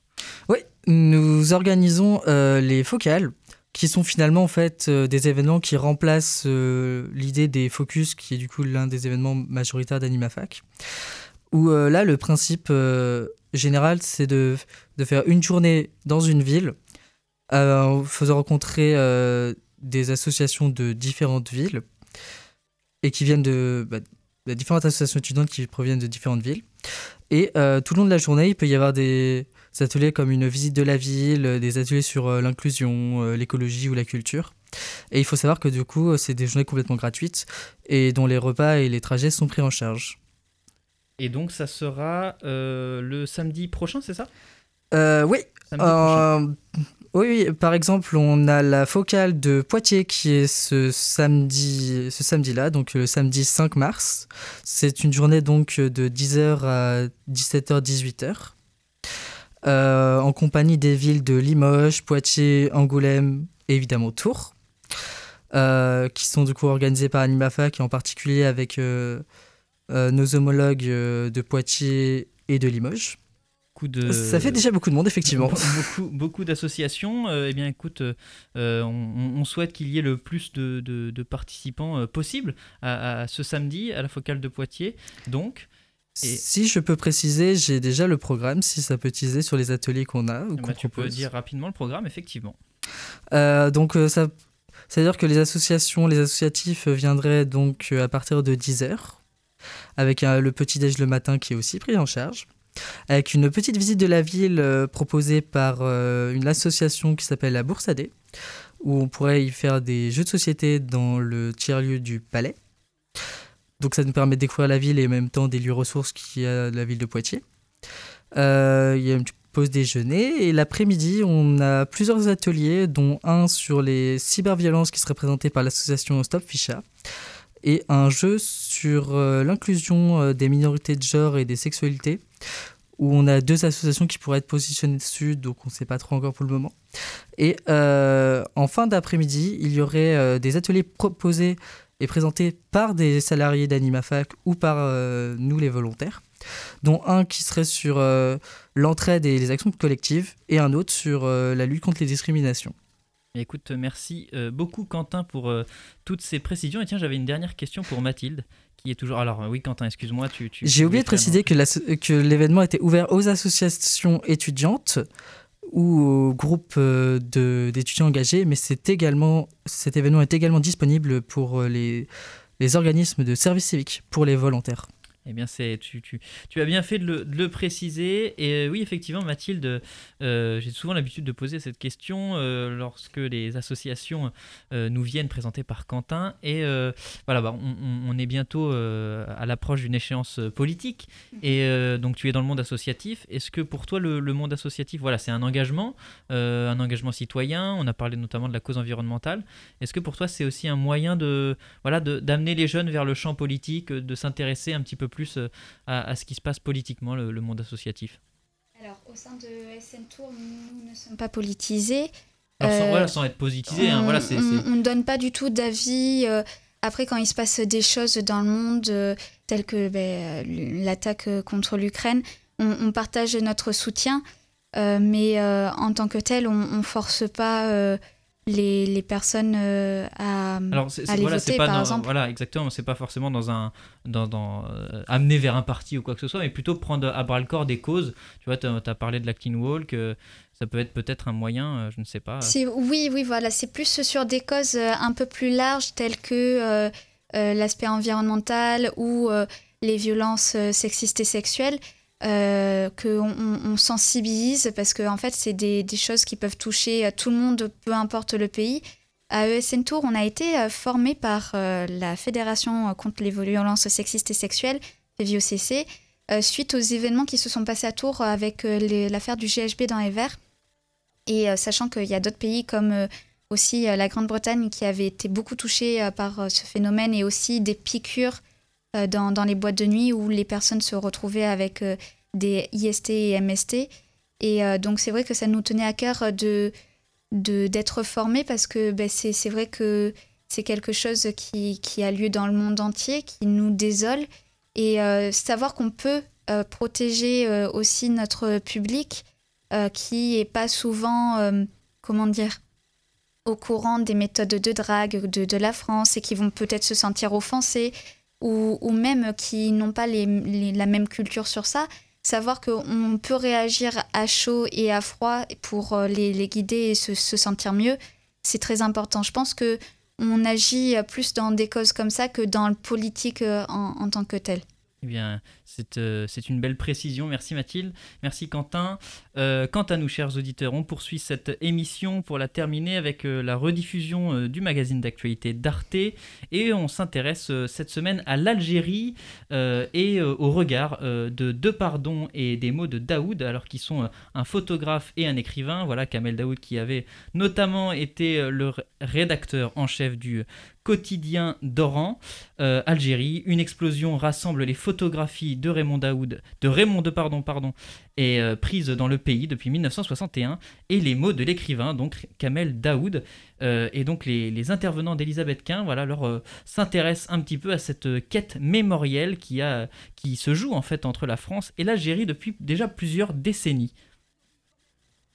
Speaker 3: Oui, nous organisons les focales, qui sont finalement en fait des événements qui remplacent l'idée des focus, qui est du coup l'un des événements majoritaires d'AnimaFac. Où là, le principe général, c'est de, de faire une journée dans une ville, en faisant rencontrer des associations de différentes villes, et qui viennent de, bah, différentes associations étudiantes qui proviennent de différentes villes. Et euh, tout le long de la journée, il peut y avoir des, ateliers comme une visite de la ville, des ateliers sur euh, l'inclusion, euh, l'écologie ou la culture. Et il faut savoir que du coup, c'est des journées complètement gratuites et dont les repas et les trajets sont pris en charge.
Speaker 1: Et donc ça sera le samedi prochain, c'est ça?
Speaker 3: Oui,
Speaker 1: Samedi prochain.
Speaker 3: Euh, oui, par exemple, on a la focale de Poitiers qui est ce samedi, ce samedi-là, donc le samedi 5 mars. C'est une journée donc de 10h à 17h, 18h. euh, en compagnie des villes de Limoges, Poitiers, Angoulême et évidemment Tours, euh, qui sont du coup organisées par AnimaFac et en particulier avec euh, euh, nos homologues euh, de Poitiers et de Limoges.
Speaker 1: Beaucoup de...
Speaker 3: Ça fait déjà beaucoup de monde, effectivement.
Speaker 1: Beaucoup, beaucoup d'associations. Euh, eh bien, écoute, euh, on, on souhaite qu'il y ait le plus de, de- de participants euh, possible à, à ce samedi à la focale de Poitiers. Donc, Et-
Speaker 3: Si je peux préciser, j'ai déjà le programme, si ça peut teaser sur les ateliers qu'on a ou qu'on
Speaker 1: tu peux
Speaker 3: propose.
Speaker 1: dire rapidement le programme, effectivement.
Speaker 3: Euh, donc ça, c'est-à-dire que les associations, les associatifs viendraient donc à partir de 10h, avec le petit-déj le matin qui est aussi pris en charge, avec une petite visite de la ville euh, proposée par euh, une association qui s'appelle la Boursadée, où on pourrait y faire des jeux de société dans le tiers-lieu du palais. Donc ça nous permet de découvrir la ville et en même temps des lieux ressources qu'il y a la ville de Poitiers. Euh, Il y a une pause déjeuner et l'après-midi on a plusieurs ateliers dont un sur les cyberviolences qui serait présenté par l'association Stop Ficha et un jeu sur euh, l'inclusion euh, des minorités de genre et des sexualités où on a deux associations qui pourraient être positionnées dessus donc on ne sait pas trop encore pour le moment et euh, en fin d'après-midi il y aurait des ateliers proposés et présentés par des salariés d'AnimaFac ou par nous les volontaires dont un qui serait sur l'entraide et les actions collectives, et un autre sur la lutte contre les discriminations.
Speaker 1: Écoute, merci euh, beaucoup Quentin pour euh, toutes ces précisions. Et tiens, j'avais une dernière question pour Mathilde, qui est toujours... Alors oui Quentin, excuse-moi, tu... tu
Speaker 3: J'ai oublié de préciser que, l'événement était ouvert aux associations étudiantes ou aux groupes euh, d'étudiants engagés, mais c'est également, cet événement est également disponible pour les, les organismes de service civique, pour les volontaires.
Speaker 1: Eh bien, c'est tu, as bien fait de le, préciser. Et euh, oui, effectivement, Mathilde, euh, j'ai souvent l'habitude de poser cette question euh, lorsque les associations nous viennent présentées par Quentin. Et voilà, bah, on, est bientôt à l'approche d'une échéance politique. Et donc, tu es dans le monde associatif. Est-ce que pour toi, le, monde associatif, voilà, c'est un engagement, un engagement citoyen? On a parlé notamment de la cause environnementale. Est-ce que pour toi, c'est aussi un moyen de voilà d'amener les jeunes vers le champ politique, de s'intéresser un petit peu plus euh, à, à ce qui se passe politiquement, le, le monde associatif
Speaker 2: Alors, au sein de SN Tour, nous ne sommes pas politisés.
Speaker 1: Alors, sans,
Speaker 2: Euh,
Speaker 1: voilà, sans être politisé, hein,
Speaker 2: on,
Speaker 1: voilà,
Speaker 2: ne donne pas du tout d'avis. euh, après, quand il se passe des choses dans le monde, euh, telles que ben, euh, l'attaque euh, contre l'Ukraine, on, on partage notre soutien. euh, mais euh, en tant que tel, on ne force pas euh, les, les personnes euh, à,
Speaker 1: Alors, c'est,
Speaker 2: aller
Speaker 1: voilà, c'est
Speaker 2: voter,
Speaker 1: pas
Speaker 2: par
Speaker 1: dans-
Speaker 2: exemple.
Speaker 1: voilà, exactement, c'est pas forcément dans un, dans, dans euh, amener vers un parti ou quoi que ce soit, mais plutôt prendre à bras le corps des causes. Tu vois, tu as parlé de la clean walk, euh, ça peut être peut-être un moyen, euh, je ne sais pas.
Speaker 2: C'est- oui, oui, voilà. C'est plus sur des causes euh, un peu plus larges telles que l'aspect environnemental ou les violences sexistes et sexuelles. Euh, qu'on on sensibilise, parce que en fait, c'est des, choses qui peuvent toucher tout le monde, peu importe le pays. À ESN Tour, on a été euh, formé par euh, la Fédération contre les violences sexistes et sexuelles, FVOCC, suite aux événements qui se sont passés à Tours avec l'affaire du GHB dans les verts. Et sachant qu'il y a d'autres pays comme aussi la Grande-Bretagne qui avait été beaucoup touchée par ce phénomène et aussi des piqûres euh, dans, les boîtes de nuit où les personnes se retrouvaient avec euh, des IST et MST. Et euh, donc c'est vrai que ça nous tenait à cœur de d'être formés parce que ben, c'est vrai que c'est quelque chose qui, qui, a lieu dans le monde entier, qui nous désole. Et savoir qu'on peut protéger aussi notre public qui est pas souvent, comment dire, au courant des méthodes de drague de, de la France et qui vont peut-être se sentir offensés ou, même qui n'ont pas la même culture sur ça, savoir qu'on peut réagir à chaud et à froid pour euh, les, guider et se, sentir mieux, c'est très important. Je pense que on agit plus dans des causes comme ça que dans le politique euh, en tant que tel.
Speaker 1: Eh bien, euh, c'est une belle précision. Merci Mathilde. Merci Quentin. Euh, quant à nous, chers auditeurs, on poursuit cette émission pour la terminer avec euh, la rediffusion du magazine d'actualité d'Arte. Et on s'intéresse cette semaine à l'Algérie et au regard de Deux Pardons et des mots de Daoud, alors qu'ils sont un photographe et un écrivain. Voilà, Kamel Daoud qui avait notamment été le rédacteur en chef du quotidien d'Oran, Algérie. Une explosion rassemble les photographies de Raymond Daoud, de Raymond de pardon, pardon, est euh, prise dans le pays depuis 1961 et les mots de l'écrivain, donc Kamel Daoud, euh, et donc les, intervenants d'Elisabeth Quint, voilà, leur euh, s'intéressent un petit peu à cette quête mémorielle qui, a, qui se joue en fait entre la France et l'Algérie depuis déjà plusieurs décennies.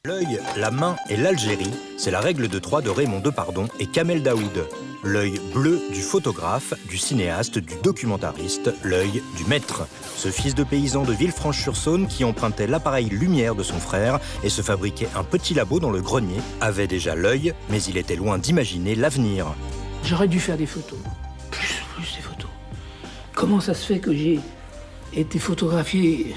Speaker 7: L'œil, la main et l'Algérie, c'est la règle de trois de Raymond Depardon et Kamel Daoud. L'œil bleu du photographe, du cinéaste, du documentariste, l'œil du maître. Ce fils de paysan de Villefranche-sur-Saône qui empruntait l'appareil lumière de son frère et se fabriquait un petit labo dans le grenier avait déjà l'œil, mais il était loin d'imaginer l'avenir.
Speaker 8: J'aurais dû faire des photos. Plus, plus des photos. Comment ça se fait que j'ai été photographié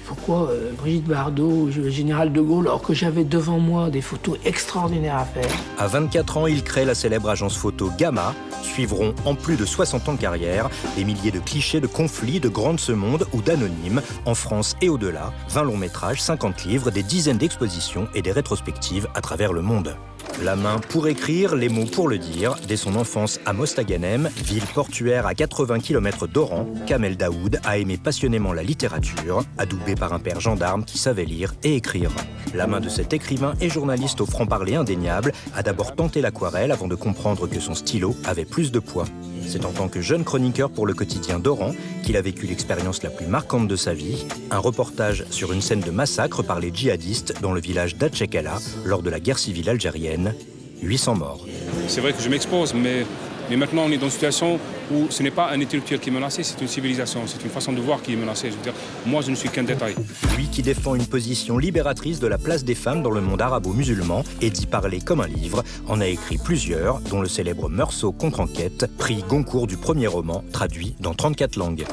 Speaker 8: pourquoi euh, Brigitte Bardot, le général de Gaulle, alors que j'avais devant moi des photos extraordinaires à faire.
Speaker 7: À 24 ans, il crée la célèbre agence photo Gamma. Suivront en plus de 60 ans de carrière des milliers de clichés, de conflits, de grandes ce monde ou d'anonymes, en France et au-delà, 20 longs métrages, 50 livres, des dizaines d'expositions et des rétrospectives à travers le monde. La main pour écrire, les mots pour le dire. Dès son enfance à Mostaganem, ville portuaire à 80 km d'Oran, Kamel Daoud a aimé passionnément la littérature, adoubé par un père gendarme qui savait lire et écrire. La main de cet écrivain et journaliste au franc-parler indéniable a d'abord tenté l'aquarelle avant de comprendre que son stylo avait plus de poids. C'est en tant que jeune chroniqueur pour le quotidien d'Oran qu'il a vécu l'expérience la plus marquante de sa vie, un reportage sur une scène de massacre par les djihadistes dans le village d'Atchekala lors de la guerre civile algérienne. 800 morts.
Speaker 9: C'est vrai que je m'expose, mais mais maintenant, on est dans une situation où ce n'est pas un intellectuel qui est menacé, c'est une civilisation, c'est une façon de voir qui est menacée. Je veux dire, moi, je ne suis qu'un détail.
Speaker 7: Lui qui défend une position libératrice de la place des femmes dans le monde arabo-musulman et dit parler comme un livre, en a écrit plusieurs, dont le célèbre Meursault contre-enquête, prix Goncourt du premier roman, traduit dans 34 langues.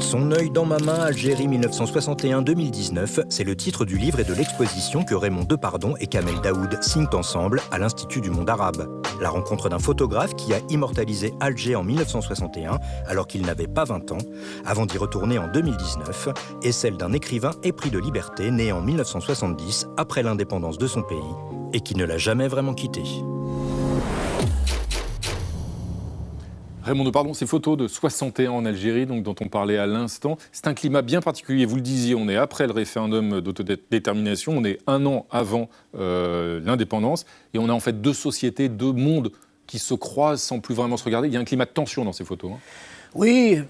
Speaker 7: Son œil dans ma main, Algérie 1961-2019, c'est le titre du livre et de l'exposition que Raymond Depardon et Kamel Daoud signent ensemble à l'Institut du monde arabe. La rencontre d'un photographe qui a immortalisé Alger en 1961 alors qu'il n'avait pas 20 ans, avant d'y retourner en 2019, et celle d'un écrivain épris de liberté né en 1970 après l'indépendance de son pays et qui ne l'a jamais vraiment quitté.
Speaker 10: Raymond de Pardon, ces photos de 61 en Algérie, donc, dont on parlait à l'instant, c'est un climat bien particulier. Vous le disiez, on est après le référendum d'autodétermination, on est un an avant euh, l'indépendance, et on a en fait deux sociétés, deux mondes qui se croisent sans plus vraiment se regarder. Il y a un climat de tension dans ces photos. Hein.
Speaker 8: Oui,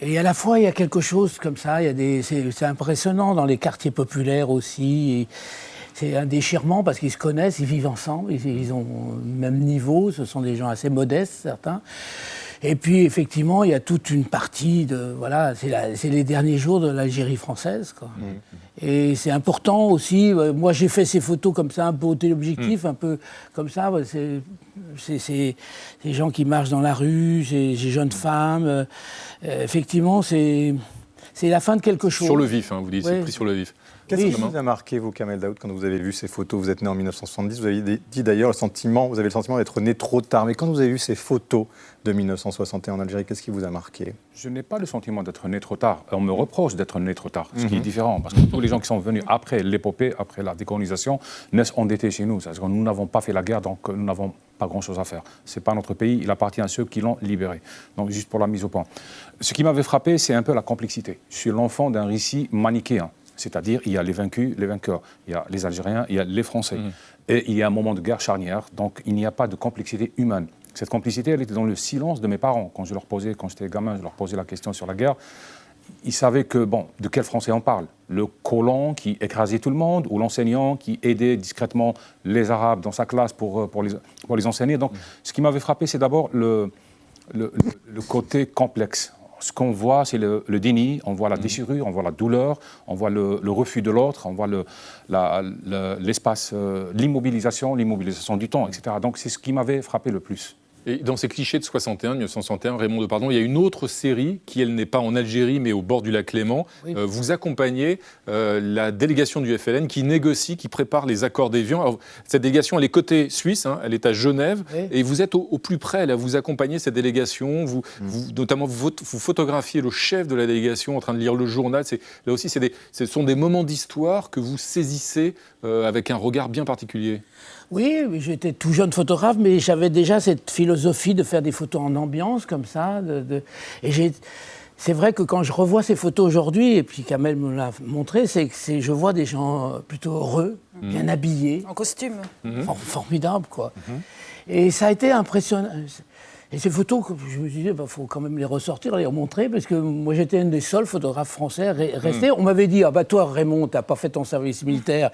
Speaker 8: et, à la fois il y a quelque chose comme ça, c'est impressionnant dans les quartiers populaires aussi. C'est un déchirement parce qu'ils se connaissent, ils vivent ensemble, ils, ils ont le même niveau, ce sont des gens assez modestes certains. Et puis, effectivement, il y a toute une partie de. Voilà, c'est les derniers jours de l'Algérie française. Quoi. Mmh. Et c'est important aussi. Moi, j'ai fait ces photos comme ça, un peu au téléobjectif, mmh. un peu comme ça. C'est ces gens qui marchent dans la rue, ces, jeunes femmes. Euh, effectivement, c'est c'est la fin de quelque chose.
Speaker 10: Sur le vif, hein, vous dites,
Speaker 8: Ouais.
Speaker 10: c'est pris sur le vif.
Speaker 11: Qu'est-ce
Speaker 8: Oui.
Speaker 11: qui vous a marqué, vous, Kamel Daoud, quand vous avez vu ces photos? Vous êtes né en 1970, vous avez dit d'ailleurs le sentiment, vous avez le sentiment d'être né trop tard. Mais quand vous avez vu ces photos de 1961 en Algérie, qu'est-ce qui vous a marqué?
Speaker 9: Je n'ai pas le sentiment d'être né trop tard. On me reproche d'être né trop tard, ce qui est
Speaker 11: Mhm.
Speaker 9: différent. Parce que tous les gens qui sont venus après l'épopée, après la décolonisation, naissent endettés chez nous. C'est-à-dire que nous n'avons pas fait la guerre, donc nous n'avons pas grand-chose à faire. Ce n'est pas notre pays, il appartient à ceux qui l'ont libéré. Donc juste pour la mise au point. Ce qui m'avait frappé, c'est un peu la complexité. Je suis l'enfant d'un récit manichéen. C'est-à-dire, il y a les vaincus, les vainqueurs. Il y a les Algériens, il y a les Français. Et il y a un moment de guerre charnière, donc il n'y a pas de complexité humaine. Cette complicité, elle était dans le silence de mes parents. Quand je leur posais, quand j'étais gamin, je leur posais la question sur la guerre. Ils savaient que, bon, de quel Français on parle? Le colon qui écrasait tout le monde ou l'enseignant qui aidait discrètement les Arabes dans sa classe pour, euh, pour, les, pour les enseigner Donc, ce qui m'avait frappé, c'est d'abord le- le côté complexe. Ce qu'on voit, c'est le, le déni, on voit la déchirure, on voit la douleur, on voit le, le refus de l'autre, on voit le- l'espace, euh, l'immobilisation, l'immobilisation du temps, etc. Donc c'est ce qui m'avait frappé le plus.
Speaker 10: Et dans ces clichés de 61, 1961, Raymond Depardon, il y a une autre série qui, elle, n'est pas en Algérie, mais au bord du lac Léman.
Speaker 8: Oui.
Speaker 10: Euh, vous accompagnez euh, la délégation du FLN qui négocie, qui prépare les accords d'Évian. Alors, Cette délégation, elle est côté suisse, hein, elle est à Genève,
Speaker 8: Oui.
Speaker 10: et vous êtes au, au plus près, là, vous accompagnez cette délégation, vous, vous- notamment vous, vous photographiez le chef de la délégation en train de lire le journal. C'est- Là aussi, c'est des- ce sont des moments d'histoire que vous saisissez euh, avec un regard bien particulier.
Speaker 8: Oui, j'étais tout jeune photographe, mais j'avais déjà cette philosophie de faire des photos en ambiance comme ça. de- de- Et j'ai- c'est vrai que quand je revois ces photos aujourd'hui, et puis Kamel me l'a montré, c'est que je vois des gens euh, plutôt heureux, bien habillés,
Speaker 12: En costume.
Speaker 8: for- formidables, quoi. Et ça a été impressionnant. Et ces photos, je me disais, il faut quand même les ressortir, les remontrer, parce que moi j'étais un des seuls photographes français ré- restés. On m'avait dit, ah bah toi Raymond, t'as pas fait ton service militaire,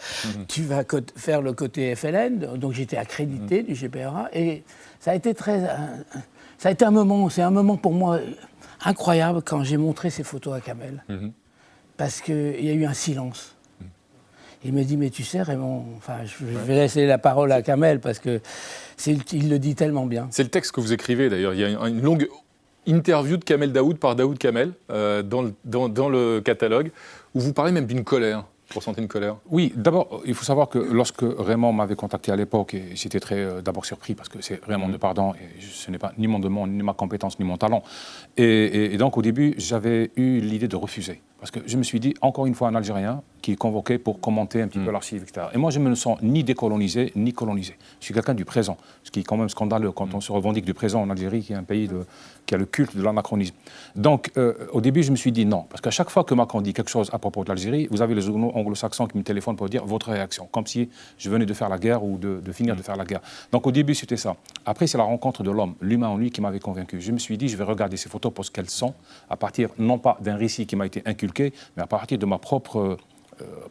Speaker 8: tu vas faire le côté FLN. Donc j'étais accrédité du GPRA. Et ça a été très. ça a été un moment, c'est un moment pour moi incroyable quand j'ai montré ces photos à Kamel. Parce qu'il y a eu un silence. Il me dit, mais tu sais, Raymond, enfin, je je vais laisser la parole à Kamel parce que il le dit tellement bien.
Speaker 10: C'est le texte que vous écrivez d'ailleurs. Il y a une, longue interview de Kamel Daoud par Daoud Kamel euh, dans, le, dans- dans le catalogue où vous parlez même d'une colère. Vous ressentez une colère?
Speaker 9: Oui, d'abord, il faut savoir que lorsque Raymond m'avait contacté à l'époque, et j'étais très euh, d'abord surpris parce que c'est Raymond Depardon, et je- ce n'est pas ni mon demande, ni ma compétence, ni mon talent. Et, et- et donc au début, j'avais eu l'idée de refuser. Parce que je me suis dit, encore une fois, un Algérien qui est convoqué pour commenter un petit peu l'archive, etc. Et moi, je me sens ni décolonisé, ni colonisé. Je suis quelqu'un du présent, ce qui est quand même scandaleux quand on se revendique du présent en Algérie, qui est un pays de- qui a le culte de l'anachronisme. Donc, euh, au début, je me suis dit non, parce qu'à chaque fois que Macron dit quelque chose à propos de l'Algérie, vous avez les anglo-saxons qui me téléphonent pour dire votre réaction, comme si je venais de faire la guerre ou de, de finir de faire la guerre. Donc, au début, c'était ça. Après, c'est la rencontre de l'homme, l'humain en lui, qui m'avait convaincu. Je me suis dit, je vais regarder ces photos pour ce qu'elles sont, à partir non pas d'un récit qui m'a été inculqué, mais à partir de ma propre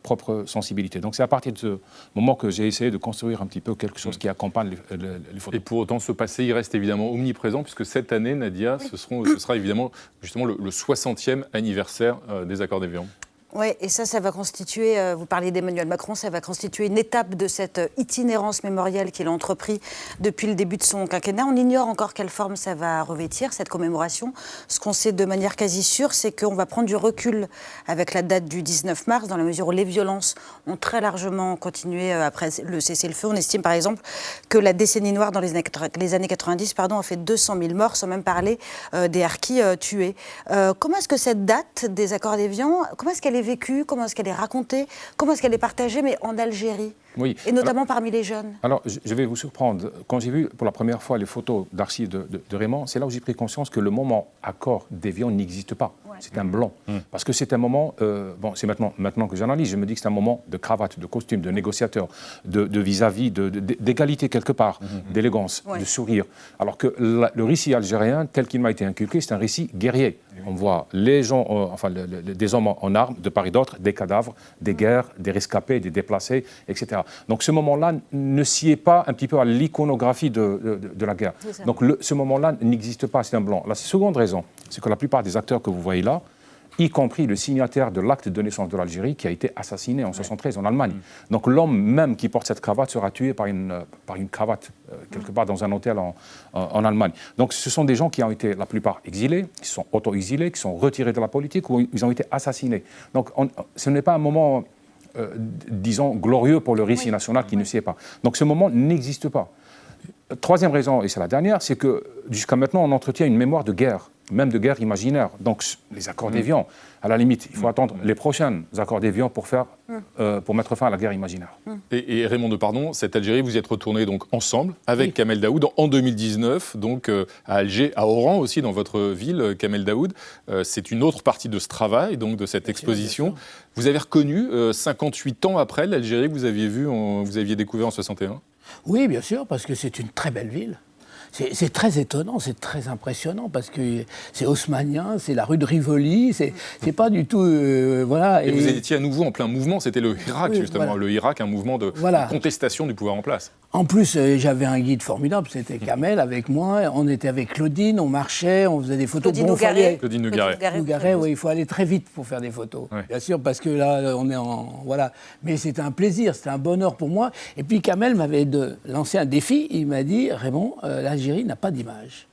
Speaker 9: propre sensibilité. Donc c'est à partir de ce moment que j'ai essayé de construire un petit peu quelque chose qui accompagne les, les- les photos.
Speaker 10: Et pour autant, ce passé, il reste évidemment omniprésent, puisque cette année, Nadia, ce, seront, ce sera évidemment justement le, le 60e anniversaire euh, des accords d'Évian.
Speaker 12: Oui, et ça, ça va constituer, euh, vous parliez d'Emmanuel Macron, ça va constituer une étape de cette euh, itinérance mémorielle qu'il a entrepris depuis le début de son quinquennat. On ignore encore quelle forme ça va revêtir, cette commémoration. Ce qu'on sait de manière quasi sûre, c'est qu'on va prendre du recul avec la date du 19 mars, dans la mesure où les violences ont très largement continué euh, après le cessez-le-feu. On estime par exemple que la décennie noire dans les années, 80 les années 90 pardon, a fait 200 000 morts, sans même parler des harkis tués. Comment est-ce que cette date des accords d'Évian, comment est-ce qu'elle est vécue, comment est-ce qu'elle est racontée, comment est-ce qu'elle est partagée, mais en Algérie
Speaker 9: Oui.
Speaker 12: Et notamment parmi les jeunes
Speaker 9: Alors, je vais vous surprendre. Quand j'ai vu pour la première fois les photos d'archives de, de- de Raymond, c'est là où j'ai pris conscience que le moment accord d'Évian n'existe pas. C'est un blanc. Parce que c'est un moment, euh, bon, c'est maintenant, maintenant que j'analyse, je me dis que c'est un moment de cravate, de costume, de négociateur, de vis-à-vis, de- d'égalité quelque part, d'élégance,
Speaker 12: Ouais.
Speaker 9: de sourire. Alors que la- le récit algérien, tel qu'il m'a été inculqué, c'est un récit guerrier. On voit les gens, euh, enfin, le- le- des hommes en en armes, de part et d'autre, des cadavres, des guerres, des rescapés, des déplacés, etc. Donc ce moment-là ne sied pas un petit peu à l'iconographie de, de- la guerre. Donc le- ce moment-là n'existe pas, c'est un blanc. La seconde raison, c'est que la plupart des acteurs que vous voyez là, y compris le signataire de l'acte de naissance de l'Algérie qui a été assassiné en 73 en Allemagne. Donc l'homme même qui porte cette cravate sera tué par une, euh, par une cravate euh, quelque part dans un hôtel en, en- Allemagne. Donc ce sont des gens qui ont été la plupart exilés, qui sont auto-exilés, qui sont retirés de la politique ou ils ont été assassinés. Donc on- ce n'est pas un moment, euh, disons, glorieux pour le récit national qui ne sait pas. Donc ce moment n'existe pas. Troisième raison, et c'est la dernière, c'est que jusqu'à maintenant, on entretient une mémoire de guerre, même de guerre imaginaire. Donc, les accords d'Évian, à la limite, il faut attendre les prochains accords d'Évian pour, faire, euh, pour mettre fin à la guerre imaginaire.
Speaker 10: Et, et Raymond Depardon, cette Algérie, vous y êtes retourné donc ensemble avec Kamel Daoud en 2019, donc euh, à Alger, à Oran aussi, dans votre ville, euh, Kamel Daoud. Euh, c'est une autre partie de ce travail, donc de cette exposition. Vous avez reconnu, euh, 58 ans après, l'Algérie que vous aviez vue, en- vous aviez découvert en 61
Speaker 8: Oui, bien sûr, parce que c'est une très belle ville. C'est très étonnant, c'est très impressionnant parce que c'est haussmanien, c'est la rue de Rivoli, c'est pas du tout. euh, voilà.
Speaker 10: Et, vous étiez à nouveau en plein mouvement, c'était le Irak
Speaker 8: Oui,
Speaker 10: justement,
Speaker 8: voilà.
Speaker 10: le Irak, un mouvement de,
Speaker 8: Voilà.
Speaker 10: contestation du pouvoir en place.
Speaker 8: En plus, euh, j'avais un guide formidable, c'était Kamel avec moi. On était avec Claudine, on marchait, on faisait des photos.
Speaker 12: Claudine
Speaker 8: Bon,
Speaker 12: Nougaret.
Speaker 8: fallait-
Speaker 10: Claudine Nougaret.
Speaker 12: Nougaret,
Speaker 8: oui, il faut aller très vite pour faire des photos. Bien sûr, parce que là, on est en. Voilà. Mais c'était un plaisir, c'était un bonheur pour moi. Et puis Kamel m'avait de- lancé un défi. Il m'a dit Raymond, euh, l'Algérie n'a pas d'image.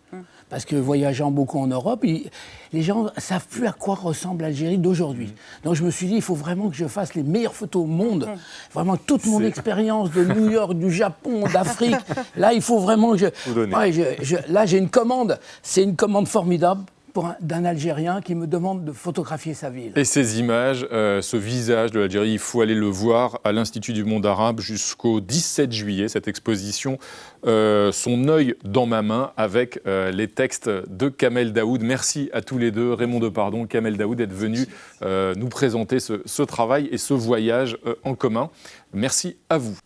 Speaker 8: Parce que voyageant beaucoup en Europe, les gens ne savent plus à quoi ressemble l'Algérie d'aujourd'hui. Donc je me suis dit, il faut vraiment que je fasse les meilleures photos au monde. Vraiment toute mon expérience de New York, du Japon, d'Afrique. [laughs] Là, il faut vraiment que je...
Speaker 11: Vous donnez.
Speaker 8: Ouais, je- je- là, j'ai une commande. C'est une commande formidable d'un Algérien qui me demande de photographier sa ville.
Speaker 10: Et ces images, euh, ce visage de l'Algérie, il faut aller le voir à l'Institut du monde arabe jusqu'au 17 juillet, cette exposition, euh, Son œil dans ma main, avec euh, les textes de Kamel Daoud. Merci à tous les deux, Raymond Depardon, Kamel Daoud, d'être venus nous présenter ce, ce travail et ce voyage en commun. Merci à vous.